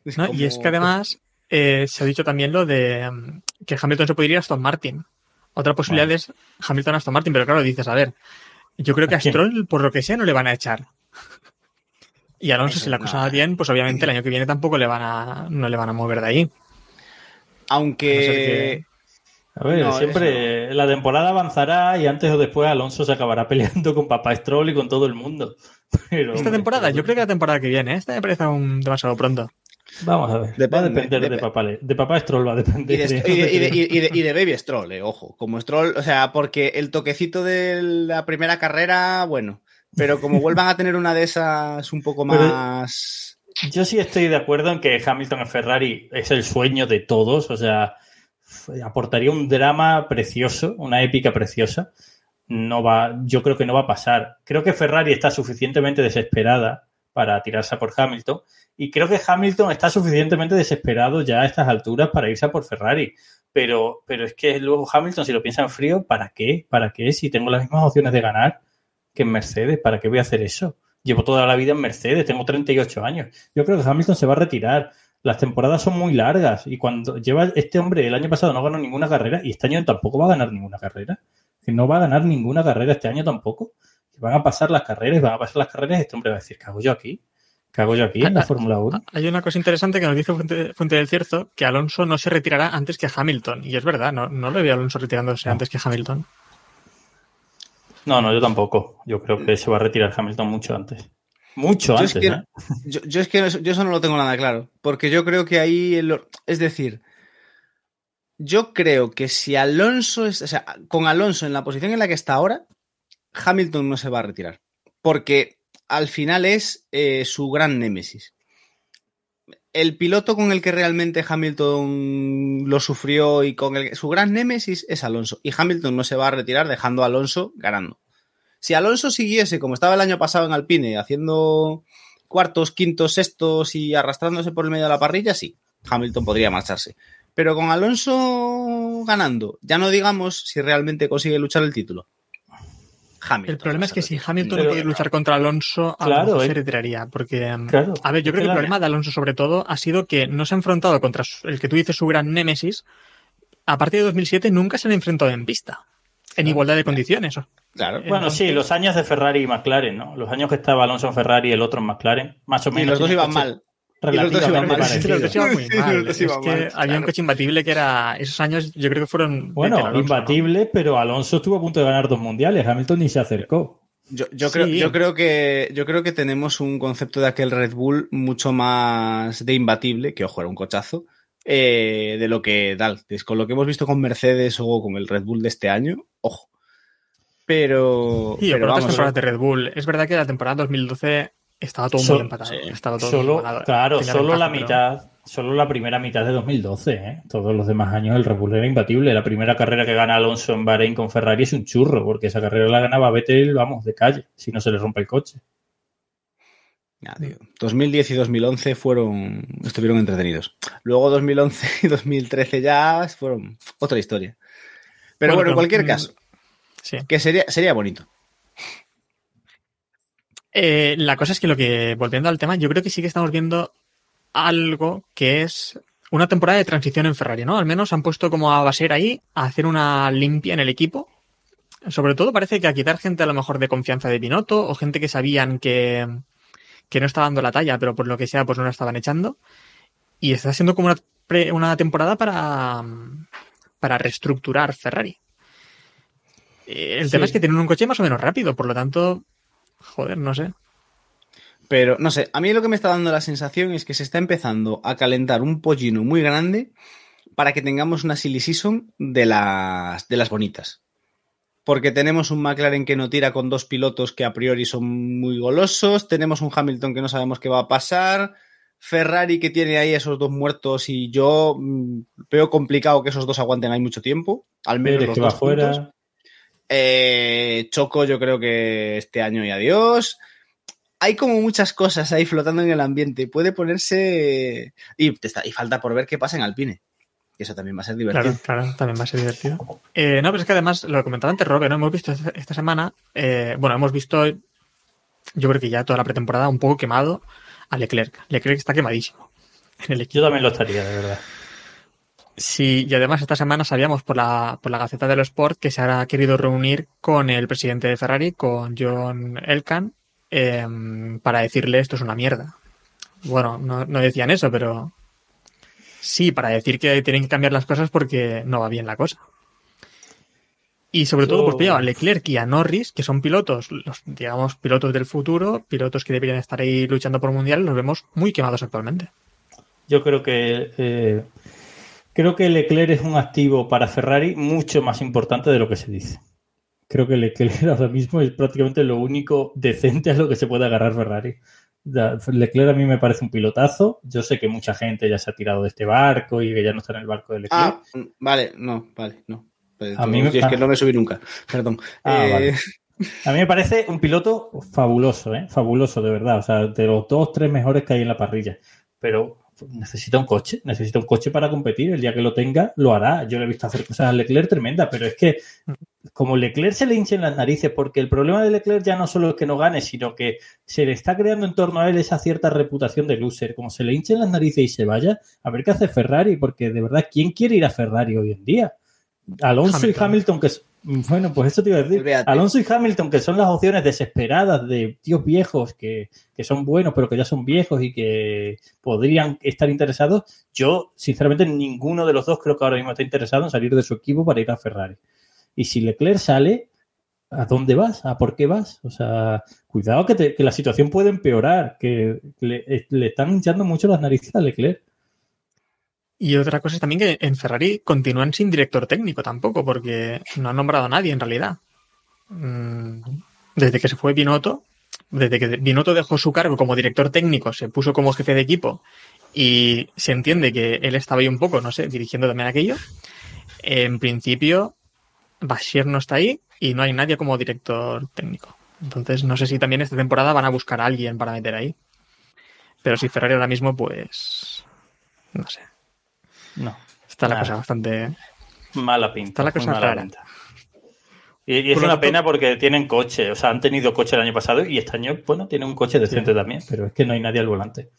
Es ¿no? como- Y es que además eh, se ha dicho también lo de mm, que Hamilton se podría ir a Aston Martin. Otra posibilidad Bueno. es Hamilton a Aston Martin, pero claro, dices, a ver, yo creo que ¿A? Stroll, por lo que sea, no le van a echar. Y Alonso, si la cosa va bien, pues obviamente el año que viene tampoco le van a, no le van a mover de ahí. Aunque. A no ser A ver, No, siempre la temporada avanzará y antes o después Alonso se acabará peleando con Papá Stroll y con todo el mundo. Pero, Esta hombre, temporada, yo creo que la temporada que viene, ¿eh? esta me parece aún demasiado pronto. Vamos a ver. va a Depende, depender de papá, de papá Stroll, va a depender de, de- y, de, y de- y de- y de Baby Stroll, eh, ojo. Como Stroll, o sea, porque el toquecito de la primera carrera, bueno. Pero como vuelvan a tener una de esas un poco Pero- más. Yo sí estoy de acuerdo en que Hamilton en Ferrari es el sueño de todos, o sea, aportaría un drama precioso, una épica preciosa. No va, yo creo que no va a pasar. Creo que Ferrari está suficientemente desesperada para tirarse por Hamilton y creo que Hamilton está suficientemente desesperado ya a estas alturas para irse a por Ferrari. Pero, pero es que luego Hamilton, si lo piensa en frío, ¿para qué? ¿Para qué? Si tengo las mismas opciones de ganar que en Mercedes, ¿para qué voy a hacer eso? Llevo toda la vida en Mercedes, tengo 38 años. Yo creo que Hamilton se va a retirar. Las temporadas son muy largas y cuando lleva este hombre el año pasado no ganó ninguna carrera y este año tampoco va a ganar ninguna carrera. No va a ganar ninguna carrera este año tampoco. Que van a pasar las carreras, van a pasar las carreras este hombre va a decir, ¿qué hago yo aquí? ¿Qué hago yo aquí en la Ah, Fórmula 1? Hay una cosa interesante que nos dice Fuente, Fuente del Cierzo, que Alonso no se retirará antes que Hamilton. Y es verdad, no, no le veo a Alonso retirándose antes que Hamilton. No, no, yo tampoco. Yo creo que se va a retirar Hamilton mucho antes. Mucho Yo antes, es que, ¿eh? yo, yo es que eso, yo eso no lo tengo nada claro. Porque yo creo que ahí. el- es decir, yo creo que si Alonso. es- o sea, con Alonso en la posición en la que está ahora, Hamilton no se va a retirar. Porque al final es eh, su gran némesis. El piloto con el que realmente Hamilton lo sufrió y con el su gran némesis es Alonso. Y Hamilton no se va a retirar dejando a Alonso ganando. Si Alonso siguiese como estaba el año pasado en Alpine, haciendo cuartos, quintos, sextos y arrastrándose por el medio de la parrilla, sí, Hamilton podría marcharse. Pero con Alonso ganando, ya no digamos si realmente consigue luchar el título. Hamilton. El problema es que si Hamilton Pero- no puede luchar contra Alonso, a Claro, lo mejor se retiraría. Porque, Claro. a ver, yo creo que el problema de Alonso, sobre todo, ha sido que no se ha enfrentado contra su- el que tú dices su gran némesis. A partir de 2007 nunca se han enfrentado en pista, en igualdad de condiciones. Claro. Eh, Bueno, sí, los años de Ferrari y McLaren, ¿no? Los años que estaba Alonso en Ferrari y el otro en McLaren, más o Y menos. los dos iban mal. Relativamente los muy mal. Es que había un coche imbatible que era. Esos años yo creo que fueron. Bueno, imbatible, pero Alonso estuvo a punto de ganar dos mundiales. Hamilton ni se acercó. Yo, yo Sí. creo, yo, creo que, yo creo que tenemos un concepto de aquel Red Bull mucho más de imbatible, que ojo, era un cochazo, eh, de lo que tal. Es con lo que hemos visto con Mercedes o con el Red Bull de este año, ojo. Pero, Sí, pero por otras vamos, temporadas de Red Bull. Es verdad que la temporada 2012 estaba todo So- muy empatado. sí. Estaba todo Solo, claro, Tenía solo ventaja, la pero- mitad, solo la primera mitad de 2012, ¿eh? Todos los demás años el Red Bull era imbatible. La primera carrera que gana Alonso en Bahrein con Ferrari es un churro, porque esa carrera la ganaba Vettel, vamos, de calle, si no se le rompe el coche. Ya, tío. 2010 y 2011 fueron, estuvieron entretenidos. Luego 2011 y 2013 ya fueron otra historia. Pero Bueno, bueno, en cualquier mm, caso, Sí. que sería, sería bonito. Eh, la cosa es que lo que, volviendo al tema, yo creo que sí que estamos viendo algo que es una temporada de transición en Ferrari, ¿no? Al menos han puesto como a Baser ahí a hacer una limpia en el equipo. Sobre todo parece que a quitar gente a lo mejor de confianza de Binotto o gente que sabían que, que no estaba dando la talla, pero por lo que sea, pues no la estaban echando. Y está siendo como una, pre- una temporada para, para reestructurar Ferrari. Eh, El Sí. tema es que tienen un coche más o menos rápido, por lo tanto, joder, no sé. Pero no sé, a mí lo que me está dando la sensación es que se está empezando a calentar un pollino muy grande para que tengamos una silly season de las, de las bonitas. Porque tenemos un McLaren que no tira con dos pilotos que a priori son muy golosos, tenemos un Hamilton que no sabemos qué va a pasar, Ferrari que tiene ahí esos dos muertos y yo mm, veo complicado que esos dos aguanten ahí mucho tiempo, al menos Pérez los que va dos fuera. Eh, Choco, yo creo que este año y adiós. Hay como muchas cosas ahí flotando en el ambiente. Puede ponerse. Y, te está- y falta por ver qué pasa en Alpine. Eso también va a ser divertido. Claro, claro, también va a ser divertido. Eh, no, pero es que además, lo comentaba antes Roque, ¿no? Hemos visto esta, esta semana, eh, bueno, hemos visto, yo creo que ya toda la pretemporada un poco quemado a Leclerc. Leclerc está quemadísimo en el equipo. Yo también lo estaría, de verdad. Sí, y además esta semana sabíamos por la, por la Gaceta de los Sport que se ha querido reunir con el presidente de Ferrari, con John Elkan, eh, para decirle esto es una mierda. Bueno, no, no decían eso, pero sí, para decir que tienen que cambiar las cosas porque no va bien la cosa. Y sobre todo, pues pillado a Leclerc y a Norris, que son pilotos, los, digamos, pilotos del futuro, pilotos que deberían estar ahí luchando por mundial, los vemos muy quemados actualmente. Yo creo que eh, creo que Leclerc es un activo para Ferrari mucho más importante de lo que se dice. Creo que Leclerc ahora mismo es prácticamente lo único decente a lo que se puede agarrar Ferrari. Leclerc a mí me parece un pilotazo. Yo sé que mucha gente ya se ha tirado de este barco y que ya no está en el barco de Leclerc. Ah, vale, no, vale, no. Pero A mí me- yo es que no me subí nunca, perdón. Ah, Eh, vale. A mí me parece un piloto fabuloso, ¿eh? Fabuloso, de verdad. O sea, de los dos, tres mejores que hay en la parrilla. Pero necesita un coche, necesita un coche para competir. El día que lo tenga, lo hará. Yo le he visto hacer cosas a Leclerc tremendas, pero es que como Leclerc se le hinchen las narices, porque el problema de Leclerc ya no solo es que no gane, sino que se le está creando en torno a él esa cierta reputación de loser. Como se le hinchen las narices y se vaya, a ver qué hace Ferrari, porque de verdad, ¿quién quiere ir a Ferrari hoy en día? Alonso y Hamilton. Que es- bueno, pues eso te iba a decir. Olvídate. Alonso y Hamilton, que son las opciones desesperadas de tíos viejos que, que son buenos, pero que ya son viejos y que podrían estar interesados. Yo, sinceramente, ninguno de los dos creo que ahora mismo está interesado en salir de su equipo para ir a Ferrari. Y si Leclerc sale, ¿a dónde vas? ¿A por qué vas? O sea, cuidado que, te- que la situación puede empeorar, que le, le están hinchando mucho las narices a Leclerc. Y otra cosa es también que en Ferrari continúan sin director técnico tampoco, porque no han nombrado a nadie en realidad. Mm, Desde que se fue Binotto, desde que Binotto dejó su cargo como director técnico, se puso como jefe de equipo y se entiende que él estaba ahí un poco, no sé, dirigiendo también aquello. En principio, Bashir no está ahí y no hay nadie como director técnico. Entonces, no sé si también esta temporada van a buscar a alguien para meter ahí. Pero si Ferrari ahora mismo, pues. No sé. No, Está la Nada. cosa bastante. mala pinta. Está la cosa mala rara. pinta. Y, y es una pena porque tienen coche, o sea, han tenido coche el año pasado y este año, bueno, tienen un coche decente también, pero es que no hay nadie al volante.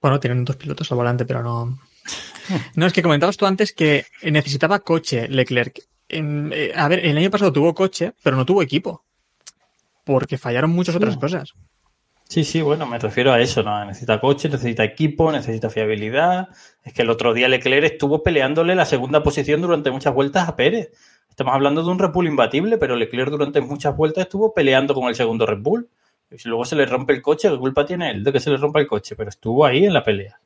Bueno, tienen dos pilotos al volante, pero no. No, es que comentabas tú antes que necesitaba coche Leclerc. En- eh, a ver, el año pasado tuvo coche, pero no tuvo equipo. Porque fallaron muchas otras cosas. Sí, sí, bueno, me refiero a eso, ¿no? Necesita coche, necesita equipo, necesita fiabilidad. Es que el otro día Leclerc estuvo peleándole la segunda posición durante muchas vueltas a Pérez. Estamos hablando de un Red Bull imbatible, pero Leclerc durante muchas vueltas estuvo peleando con el segundo Red Bull. Y si luego se le rompe el coche, ¿qué culpa tiene él de que se le rompa el coche? Pero estuvo ahí en la pelea.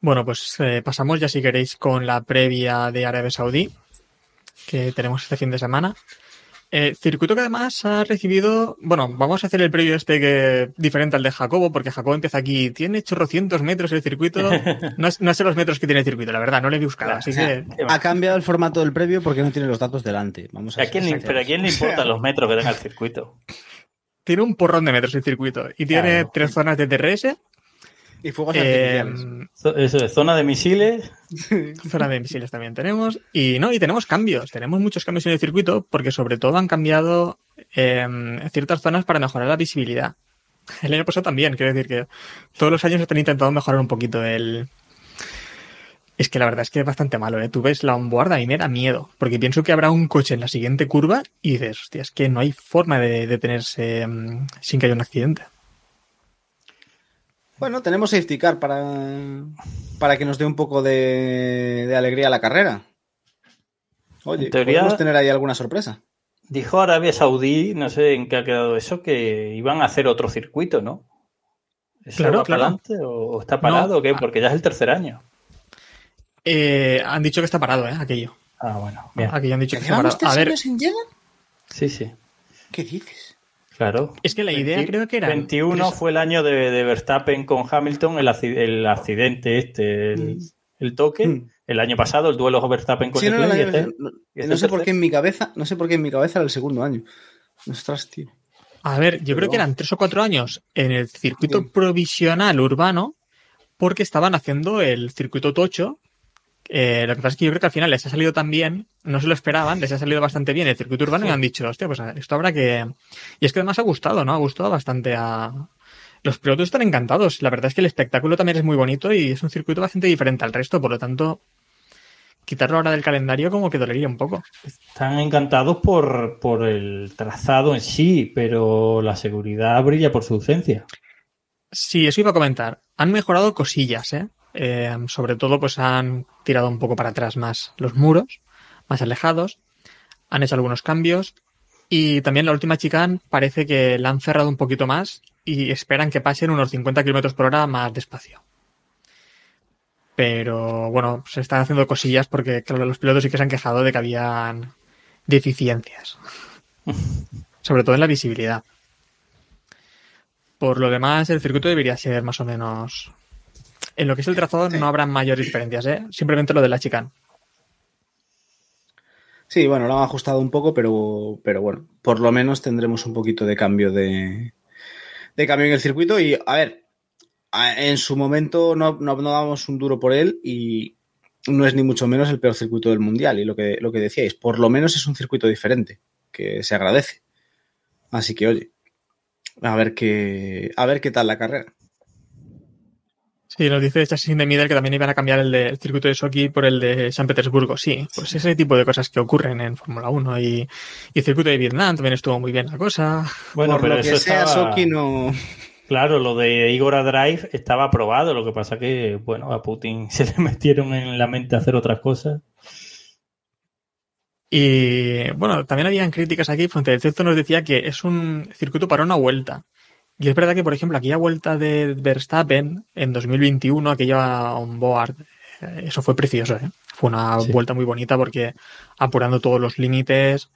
Bueno, pues eh, pasamos ya si queréis con la previa de Arabia Saudí que tenemos este fin de semana. Eh, circuito que además ha recibido, bueno, vamos a hacer el previo este que diferente al de Jacobo, porque Jacobo empieza aquí, tiene chorrocientos metros el circuito, no, no sé los metros que tiene el circuito, la verdad, no le he buscado, así que ha cambiado el formato del previo porque no tiene los datos delante. Vamos a ¿A quién le- pero ¿a quién le importan los metros que tenga el circuito? tiene un porrón de metros el circuito y tiene Claro. tres zonas de DRS, Y fuegos eh, artificiales. Eso es, zona de misiles. zona de misiles también tenemos y no, y tenemos cambios, tenemos muchos cambios en el circuito porque sobre todo han cambiado eh, ciertas zonas para mejorar la visibilidad. El año pasado también, quiero decir que todos los años están intentando mejorar un poquito el... Es que la verdad es que es bastante malo, ¿eh? Tú ves la onboard y me da miedo, porque pienso que habrá un coche en la siguiente curva y dices, hostia, es que no hay forma de detenerse mm, sin que haya un accidente. Bueno, tenemos safety car para, para que nos dé un poco de, de alegría a la carrera. Oye, En teoría- podemos tener ahí alguna sorpresa. Dijo Arabia Saudí, no sé en qué ha quedado eso, que iban a hacer otro circuito, ¿no? ¿Eso Claro, va para adelante o o está parado No. o qué? Porque ya es el tercer año. Eh, han dicho que está parado, ¿eh? Aquello. Ah, bueno, bien. Aquello han dicho que está ¿Llevamos parado. tres A ver, años sin? Sí, sí, ¿Qué dices? Claro. es que la idea 20 creo que era... 21 fue el año de, de Verstappen con Hamilton, el, el accidente este, el, el toque. Mm. El año pasado, el duelo Verstappen con Sí, no, no, Leclerc. no, y este- no, y este no sé por qué en mi cabeza, no sé por qué en mi cabeza era el segundo año. Ostras, tío. A ver, yo Pero creo que eran tres o cuatro años en el circuito provisional urbano porque estaban haciendo el circuito tocho. Eh, lo que pasa es que yo creo que al final les ha salido tan bien, no se lo esperaban, les ha salido bastante bien el circuito urbano y han dicho, hostia, pues esto habrá que... Y es que además ha gustado, ¿no? Ha gustado bastante a... Los pilotos están encantados. La verdad es que el espectáculo también es muy bonito y es un circuito bastante diferente al resto, por lo tanto, quitarlo ahora del calendario como que dolería un poco. Están encantados por, por el trazado en sí, pero la seguridad brilla por su ausencia. Sí, eso iba a comentar. Han mejorado cosillas, ¿eh? Eh, sobre todo, pues han tirado un poco para atrás más los muros, más alejados. Han hecho algunos cambios. Y también la última chicane parece que la han cerrado un poquito más y esperan que pasen unos 50 kilómetros por hora más despacio. Pero bueno, se están haciendo cosillas porque, claro, los pilotos sí que se han quejado de que habían deficiencias. sobre todo en la visibilidad. Por lo demás, el circuito debería ser más o menos... En lo que es el trazado no habrá mayores diferencias, ¿eh? Simplemente lo de la chicane. Sí, bueno, lo han ajustado un poco, pero, pero bueno, por lo menos tendremos un poquito de cambio de, de cambio en el circuito. Y a ver, en su momento no, no, no damos un duro por él y no es ni mucho menos el peor circuito del mundial. Y lo que, lo que decíais, por lo menos es un circuito diferente, que se agradece. Así que, oye, a ver qué, a ver qué tal la carrera. Sí, nos dice Chassis de Middle que también iban a cambiar el, de, el circuito de Sochi por el de San Petersburgo. Sí, pues ese tipo de cosas que ocurren en Fórmula 1 y, y, el circuito de Vietnam también estuvo muy bien la cosa. Bueno, por pero lo que sea estaba... Sochi no... Claro, lo de Igor Drive estaba aprobado, lo que pasa que, bueno, a Putin se le metieron en la mente hacer otras cosas. Y bueno, también habían críticas aquí. Fuente del Cesto nos decía que es un circuito para una vuelta. Y es verdad que, por ejemplo, aquella vuelta de Verstappen en 2021, aquella on board, eso fue precioso. ¿eh? Fue una sí. vuelta muy bonita porque apurando todos los límites.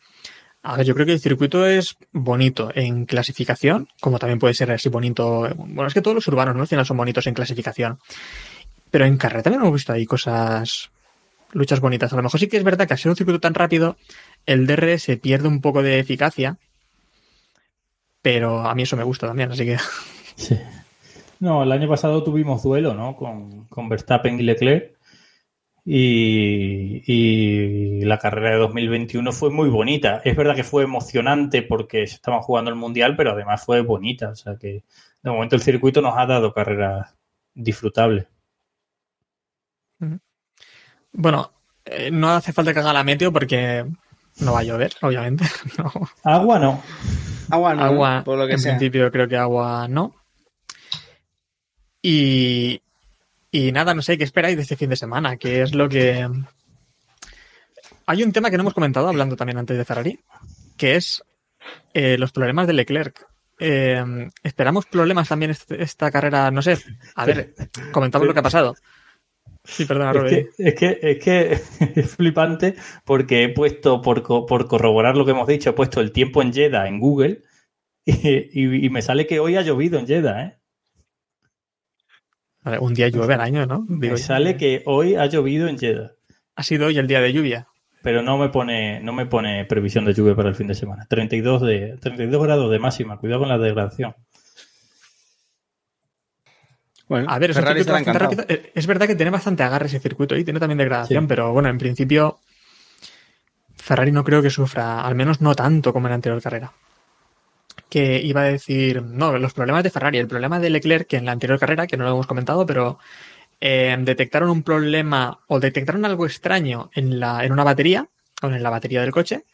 A ver, yo creo que el circuito es bonito en clasificación, como también puede ser así bonito. Bueno, es que todos los urbanos, ¿no? Al final son bonitos en clasificación. Pero en carrera también hemos visto ahí cosas, luchas bonitas. A lo mejor sí que es verdad que al ser un circuito tan rápido, el DRS pierde un poco de eficacia pero a mí eso me gusta también, así que. Sí. No, el año pasado tuvimos duelo, ¿no? Con, con Verstappen y Leclerc. Y, y, la carrera de 2021 fue muy bonita. Es verdad que fue emocionante porque se estaban jugando el mundial, pero además fue bonita. O sea que de momento el circuito nos ha dado carreras disfrutables. Bueno, eh, no hace falta que haga la meteo porque no va a llover, obviamente. No. Agua no. Agua no, agua, por lo que en sea. principio creo que agua no. Y, y nada, no sé, ¿qué esperáis de este fin de semana? ¿Qué es lo que... Hay un tema que no hemos comentado, hablando también antes de Ferrari, que es eh, los problemas de Leclerc. Eh, esperamos problemas también esta, esta carrera, no sé. A ver, comentamos lo que ha pasado. Sí, perdona, es que, es que, es que es flipante porque he puesto, por, por, corroborar lo que hemos dicho, he puesto el tiempo en Jeddah en Google y, y, y me sale que hoy ha llovido en Jeddah, ¿eh? Vale, un día llueve al año, ¿no? Digo, me sale que hoy ha llovido en Jeddah. Ha sido hoy el día de lluvia. Pero no me pone, no me pone previsión de lluvia para el fin de semana. 32, de, 32 grados de máxima. Cuidado con la degradación. Bueno, a ver, es, rápido. es, verdad que tiene bastante agarre ese circuito y tiene también degradación, sí. pero bueno, en principio Ferrari no creo que sufra, al menos no tanto como en la anterior carrera. Que iba a decir, no, los problemas de Ferrari, el problema de Leclerc, que en la anterior carrera, que no lo hemos comentado, pero eh, detectaron un problema o detectaron algo extraño en, la, en una batería, o en la batería del coche,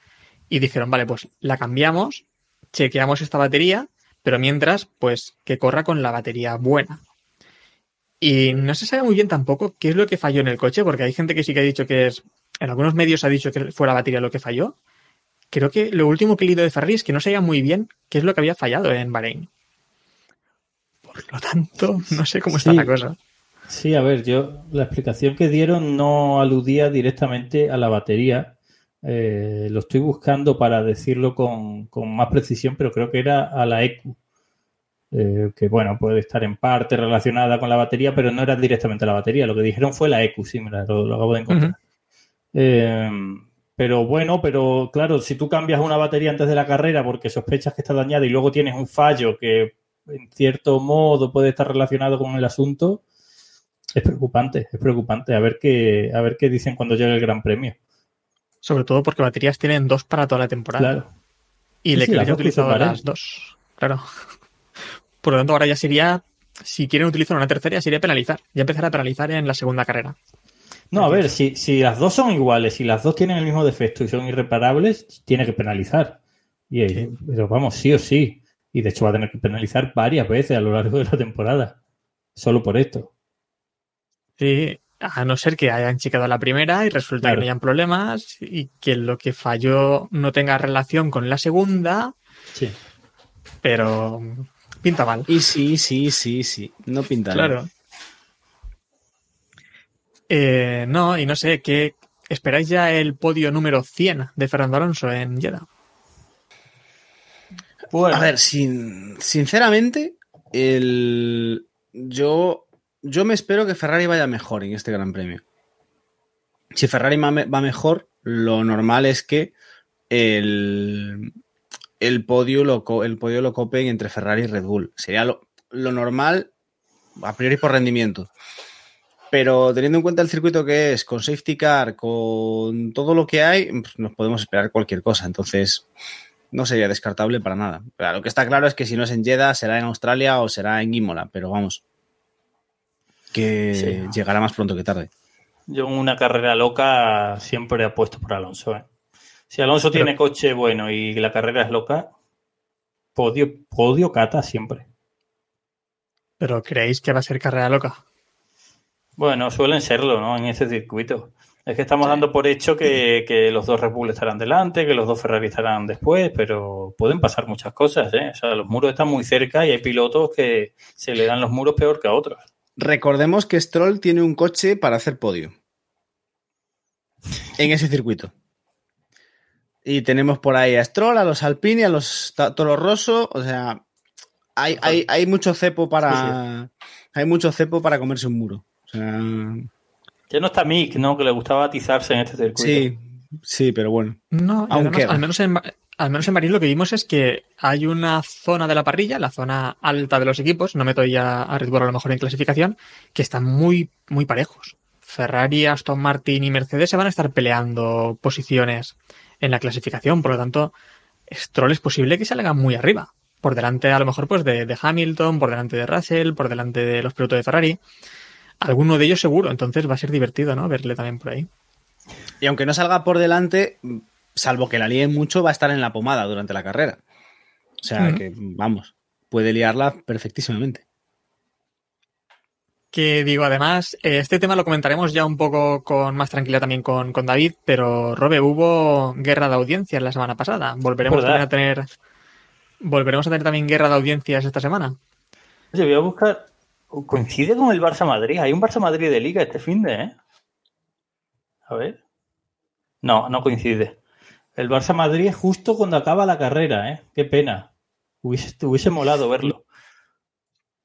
y dijeron, vale, pues la cambiamos, chequeamos esta batería, pero mientras, pues que corra con la batería buena, y no se sabe muy bien tampoco qué es lo que falló en el coche, porque hay gente que sí que ha dicho que es. En algunos medios ha dicho que fue la batería lo que falló. Creo que lo último que he leído de Ferrari es que no sabía muy bien qué es lo que había fallado en Bahrein. Por lo tanto, no sé cómo está sí. la cosa. Sí, a ver, yo la explicación que dieron no aludía directamente a la batería. Eh, lo estoy buscando para decirlo con, con, más precisión, pero creo que era a la EQ eh, que bueno, puede estar en parte relacionada con la batería, pero no era directamente la batería. Lo que dijeron fue la EQ, sí, mira, lo, lo acabo de encontrar. Uh -huh. eh, pero bueno, pero claro, si tú cambias una batería antes de la carrera porque sospechas que está dañada y luego tienes un fallo que en cierto modo puede estar relacionado con el asunto, es preocupante, es preocupante. A ver qué, a ver qué dicen cuando llegue el Gran Premio. Sobre todo porque baterías tienen dos para toda la temporada. Claro. Y sí, Leclerc sí, utilizado las dos. Claro. Por lo tanto, ahora ya sería, si quieren utilizar una tercera, ya sería penalizar. Ya empezar a penalizar en la segunda carrera. No, a ver, si, si las dos son iguales, si las dos tienen el mismo defecto y son irreparables, tiene que penalizar. Y sí. pero vamos, sí o sí. Y de hecho va a tener que penalizar varias veces a lo largo de la temporada. Solo por esto. Sí, a no ser que hayan checado la primera y resulta claro. que no hayan problemas y que lo que falló no tenga relación con la segunda. Sí. Pero pinta mal. Y sí, sí, sí, sí. No pinta Claro. mal. Eh, no, y no sé, ¿qué esperáis ya el podio número 100 de Fernando Alonso en Jeddah? Bueno, A ver, sin, sinceramente, el, yo, yo me espero que Ferrari vaya mejor en este Gran Premio. Si Ferrari va mejor, lo normal es que el, el, podio lo, el podio lo copen entre Ferrari y Red Bull. Sería lo, lo normal, a priori por rendimiento. Pero teniendo en cuenta el circuito que es, con safety car, con todo lo que hay, pues, nos podemos esperar cualquier cosa. Entonces, no sería descartable para nada. Pero lo que está claro es que si no es en Jeddah, será en Australia o será en Imola, pero vamos, que Sí. llegará más pronto que tarde. yo en una carrera loca siempre apuesto por Alonso. ¿eh? Si Alonso tiene coche bueno y la carrera es loca, podio, podio cata siempre. Pero ¿creéis que va a ser carrera loca? Bueno, suelen serlo, ¿no? En ese circuito. Es que estamos dando por hecho que, que los dos Red Bull estarán delante, que los dos Ferrari estarán después, pero pueden pasar muchas cosas, ¿eh? O sea, los muros están muy cerca y hay pilotos que se le dan los muros peor que a otros. Recordemos que Stroll tiene un coche para hacer podio en ese circuito. Y tenemos por ahí a Stroll, a los Alpini, a los Toro Rosso, o sea, hay, hay, hay mucho cepo para hay mucho cepo para comerse un muro. O sea, Ya no está Mick, ¿no? Que le gustaba atizarse en este circuito. sí, sí, pero bueno. No, queda. al menos en al menos en París lo que vimos es que hay una zona de la parrilla, la zona alta de los equipos, no meto ya a Red Bull a lo mejor en clasificación, que están muy, muy parejos. Ferrari, Aston Martin y Mercedes se van a estar peleando posiciones en la clasificación, por lo tanto, Stroll es posible que salga muy arriba. Por delante, a lo mejor, pues de, de Hamilton, por delante de Russell, por delante de los pilotos de Ferrari. Alguno de ellos seguro, entonces va a ser divertido, ¿no? Verle también por ahí. Y aunque no salga por delante, salvo que la líe mucho, va a estar en la pomada durante la carrera. O sea que, vamos, puede liarla perfectísimamente. Que digo, además, eh, este tema lo comentaremos ya un poco con más tranquilidad también con, con David, pero Robe, hubo guerra de audiencias la semana pasada. Volveremos a tener. Volveremos a tener también guerra de audiencias esta semana. Oye, voy a buscar. Coincide con el Barça Madrid. Hay un Barça Madrid de Liga este fin de, ¿eh? A ver. No, no coincide. El Barça Madrid es justo cuando acaba la carrera, ¿eh? Qué pena. Hubiese, hubiese molado verlo.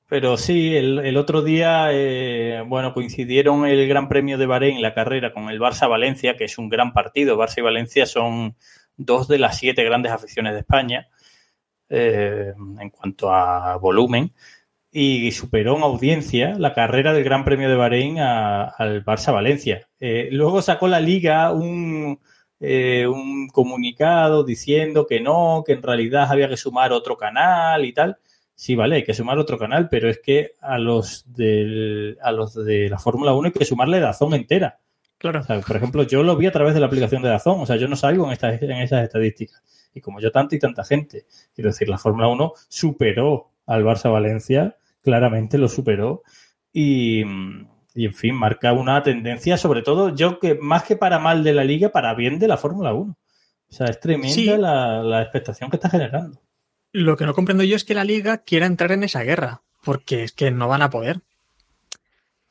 Pero sí, el, el otro día, eh, bueno, coincidieron el Gran Premio de Bahrein, la carrera, con el Barça-Valencia, que es un gran partido. Barça y Valencia son dos de las siete grandes aficiones de España eh, en cuanto a volumen y superó en audiencia la carrera del Gran Premio de Bahrein al Barça-Valencia. Eh, luego sacó la liga un, eh, un comunicado diciendo que no, que en realidad había que sumar otro canal y tal. Sí, vale, hay que sumar otro canal, pero es que a los, del, a los de la Fórmula 1 hay que sumarle Dazón entera. Claro. O sea, por ejemplo, yo lo vi a través de la aplicación de Dazón, o sea, yo no salgo en, estas, en esas estadísticas. Y como yo tanta y tanta gente, quiero decir, la Fórmula 1 superó al Barça Valencia, claramente lo superó. Y, y, en fin, marca una tendencia, sobre todo, yo que más que para mal de la liga, para bien de la Fórmula 1. O sea, es tremenda Sí. la, la expectación que está generando. Lo que no comprendo yo es que la liga quiera entrar en esa guerra, porque es que no van a poder.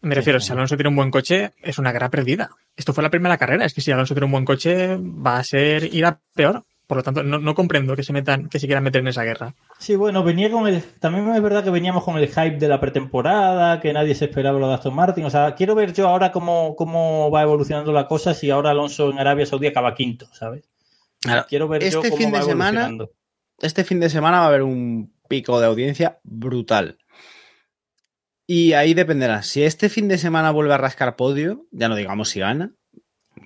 Me refiero, si Alonso tiene un buen coche, es una guerra perdida. Esto fue la primera carrera, es que si Alonso tiene un buen coche, va a ser ir a peor. Por lo tanto, no, no comprendo que se metan, que se quieran meter en esa guerra. Sí, bueno, venía con el. También es verdad que veníamos con el hype de la pretemporada, que nadie se esperaba lo de Aston Martin. O sea, quiero ver yo ahora cómo, cómo va evolucionando la cosa si ahora Alonso en Arabia Saudí acaba quinto, ¿sabes? Claro, Quiero ver yo este cómo fin de va semana- evolucionando. Este fin de semana va a haber un pico de audiencia brutal. Y ahí dependerá. Si este fin de semana vuelve a rascar podio, ya no digamos si gana,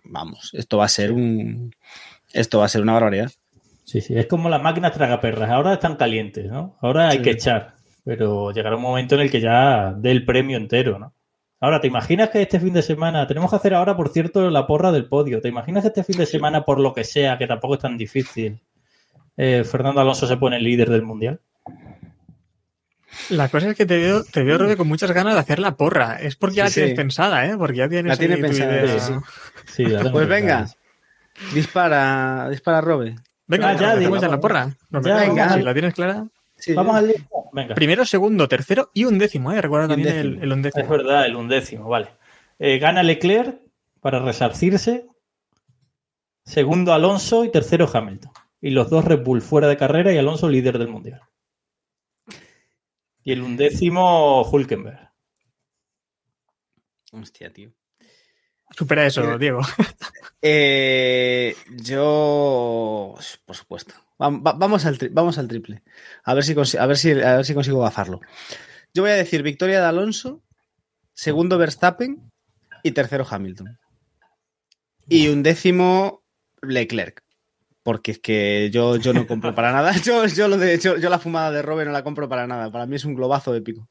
vamos, esto va a ser un. Esto va a ser una barbaridad. Sí, sí, es como las máquinas tragaperras. Ahora están calientes, ¿no? Ahora hay Sí. que echar. Pero llegará un momento en el que ya dé el premio entero, ¿no? Ahora, ¿te imaginas que este fin de semana, tenemos que hacer ahora, por cierto, la porra del podio? ¿Te imaginas que este fin de semana, por lo que sea, que tampoco es tan difícil, eh, Fernando Alonso se pone líder del mundial? La cosa es que te veo, te veo Robe, con muchas ganas de hacer la porra. Es porque ya la tienes sí. pensada, ¿eh? Porque ya tienes La tiene pensada, idea. sí, Sí, la tengo Pues venga, dispara, dispara, Robe. Venga, Ah, ya, digo, ya la porra. Nos Ya, venga. Si la tienes clara. Sí. Vamos al. Venga. Primero, segundo, tercero y undécimo, ¿eh? Recuerda también undécimo. el, el undécimo. Es verdad, el undécimo, vale. Eh, gana Leclerc para resarcirse. Segundo Alonso y tercero Hamilton. Y los dos Red Bull fuera de carrera y Alonso líder del mundial. Y el undécimo Hulkenberg. Hostia, tío. Supera eso, Eh, Diego. Eh, yo, por supuesto. Va- va- vamos, al tri- vamos al triple. A ver, si a, ver si, a ver si consigo bajarlo. Yo voy a decir victoria de Alonso, segundo Verstappen y tercero Hamilton. Y un décimo Leclerc. Porque es que yo, yo no compro para nada. Yo, yo, lo de, yo, yo la fumada de Robert no la compro para nada. Para mí es un globazo épico.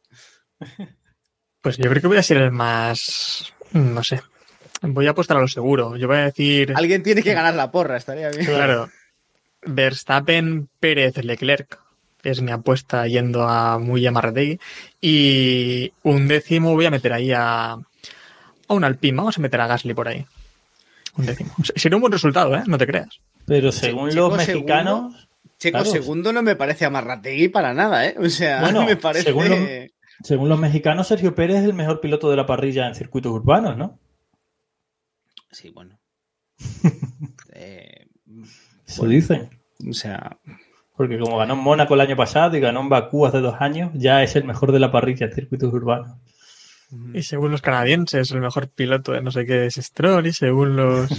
Pues yo creo que voy a ser el más. No sé. Voy a apostar a lo seguro. Yo voy a decir. Alguien tiene que ganar la porra, estaría bien. Claro. Verstappen, Pérez, Leclerc. Es mi apuesta yendo a muy amarrategui. Y un décimo voy a meter ahí a. A un Alpine. Vamos a meter a Gasly por ahí. Un décimo. Sería un buen resultado, ¿eh? No te creas. Pero según Checo los mexicanos, Checo Claro. segundo no me parece a Marrategui para nada, ¿eh? O sea, Bueno, me parece. según lo- según los mexicanos, Sergio Pérez es el mejor piloto de la parrilla en circuitos urbanos, ¿no? Sí, bueno. Eh, Eso dicen. o sea, Porque como ganó en Mónaco el año pasado y ganó en Bakú hace dos años, ya es el mejor de la parrilla en circuitos urbanos. Y según los canadienses, el mejor piloto de no sé qué es Stroll. Y según los.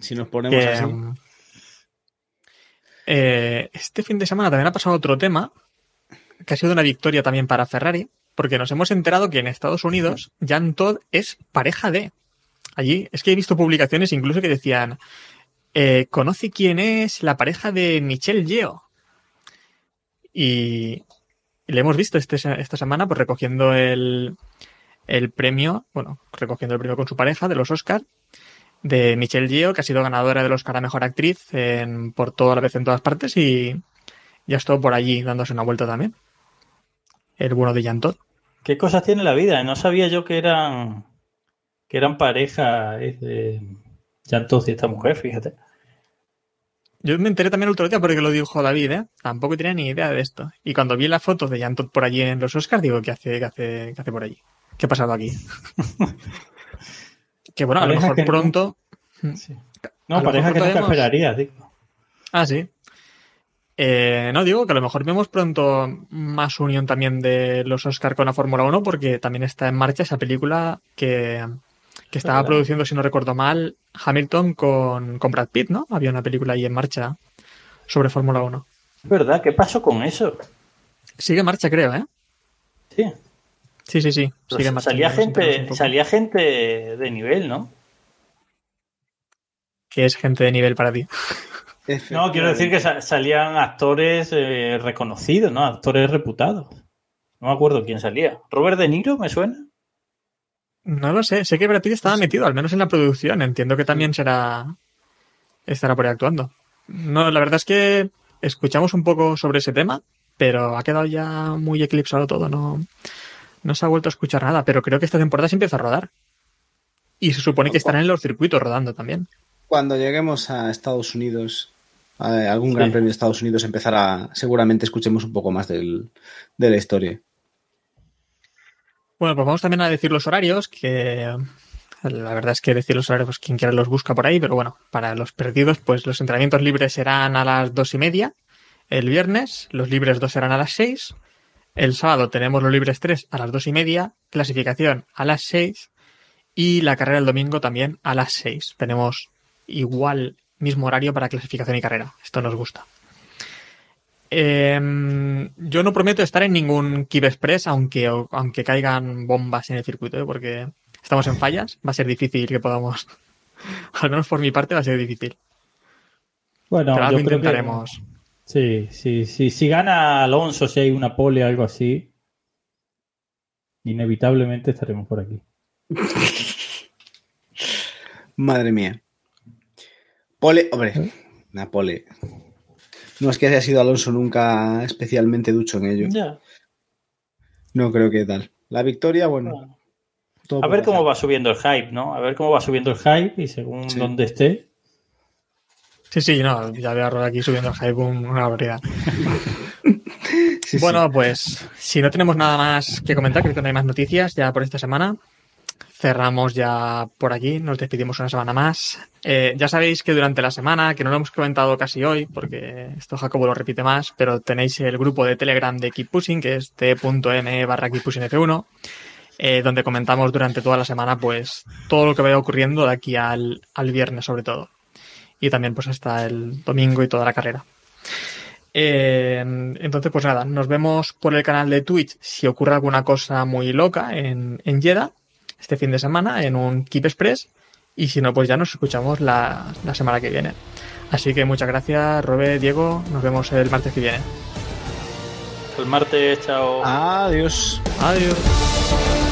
si nos ponemos así. eh, este fin de semana también ha pasado otro tema, que ha sido una victoria también para Ferrari, porque nos hemos enterado que en Estados Unidos Jan Todd es pareja de. Allí es que he visto publicaciones incluso que decían, eh, conoce quién es la pareja de Michelle Yeo. Y le hemos visto este, esta semana pues recogiendo el, el premio, bueno, recogiendo el premio con su pareja de los Oscars de Michelle Yeoh, que ha sido ganadora del Oscar a Mejor Actriz en, por toda la vez en todas partes y ya estuvo por allí dándose una vuelta también. El bueno de Jan. ¿Qué cosas tiene la vida? No sabía yo que eran que eran pareja eh, Jantos y esta mujer, fíjate. Yo me enteré también el otro día porque lo dijo David, ¿eh? Tampoco tenía ni idea de esto. Y cuando vi la foto de Jan Todd por allí en los Oscars, digo, ¿qué hace, qué hace, qué hace por allí? ¿Qué ha pasado aquí? que bueno, a lo mejor que no- pronto... Sí. No, lo pareja que nunca podemos- esperarías, digo. Ah, sí. Eh, no, digo que a lo mejor vemos pronto más unión también de los Oscar con la Fórmula 1 porque también está en marcha esa película que, que estaba verdad. produciendo, si no recuerdo mal, Hamilton con, con Brad Pitt, ¿no? Había una película ahí en marcha sobre Fórmula 1. Es verdad, ¿qué pasó con eso? Sigue en marcha, creo, ¿eh? Sí. Sí, sí, sí. Sigue marcha. salía gente, salía gente de nivel, ¿no? Que es gente de nivel para ti. No, quiero decir que sa- salían actores eh, reconocidos, ¿no? Actores reputados. No me acuerdo quién salía. ¿Robert De Niro me suena? No lo sé. Sé que Brad Pitt estaba metido, al menos en la producción. Entiendo que también será. estará por ahí actuando. No, la verdad es que escuchamos un poco sobre ese tema, pero ha quedado ya muy eclipsado todo. No, no se ha vuelto a escuchar nada, pero creo que esta temporada se empieza a rodar. Y se supone que estarán en los circuitos rodando también. Cuando lleguemos a Estados Unidos, a algún Sí. gran premio de Estados Unidos, empezará, seguramente escuchemos un poco más del- de la historia. Bueno, pues vamos también a decir los horarios, que la verdad es que decir los horarios, pues quien quiera los busca por ahí, pero bueno, para los perdidos, pues los entrenamientos libres serán a las dos y media el viernes, los libres dos serán a las seis, el sábado tenemos los libres tres a las dos y media, clasificación a las seis y la carrera el domingo también a las seis. Tenemos igual mismo horario para clasificación y carrera. Esto nos gusta. Em, yo no prometo estar en ningún Kib Express, aunque, aunque caigan bombas en el circuito, ¿eh? porque estamos en fallas. Va a ser difícil que podamos, al menos por mi parte, va a ser difícil. Bueno, Pero yo creo que- intentaremos. Sí, sí, sí. Si gana Alonso, si hay una pole o algo así, inevitablemente estaremos por aquí. Madre mía. Pole, hombre, una pole. No es que haya sido Alonso nunca especialmente ducho en ello. Ya. No creo que tal. La victoria, bueno. todo A ver cómo va subiendo el hype, ¿no? A ver cómo va subiendo el hype y según Sí. donde esté. Sí, sí, no, ya veo a Rod aquí subiendo el hype un- una barbaridad. Sí, sí. Bueno, pues si no tenemos nada más que comentar, creo que no hay más noticias ya por esta semana. Cerramos ya por aquí, nos despedimos una semana más. Eh, ya sabéis que durante la semana, que no lo hemos comentado casi hoy, porque esto Jacobo lo repite más, pero tenéis el grupo de Telegram de Keep Pushing, que es t.me barra Keep Pushing F1, eh, donde comentamos durante toda la semana pues todo lo que vaya ocurriendo de aquí al, al viernes sobre todo. Y también pues hasta el domingo y toda la carrera. Eh, entonces, pues nada, nos vemos por el canal de Twitch si ocurre alguna cosa muy loca en, en este fin de semana en un Keep Express y si no, pues ya nos escuchamos la, la semana que viene. Así que muchas gracias, Robe, Diego, nos vemos el martes que viene. El martes, chao. Adiós. Adiós.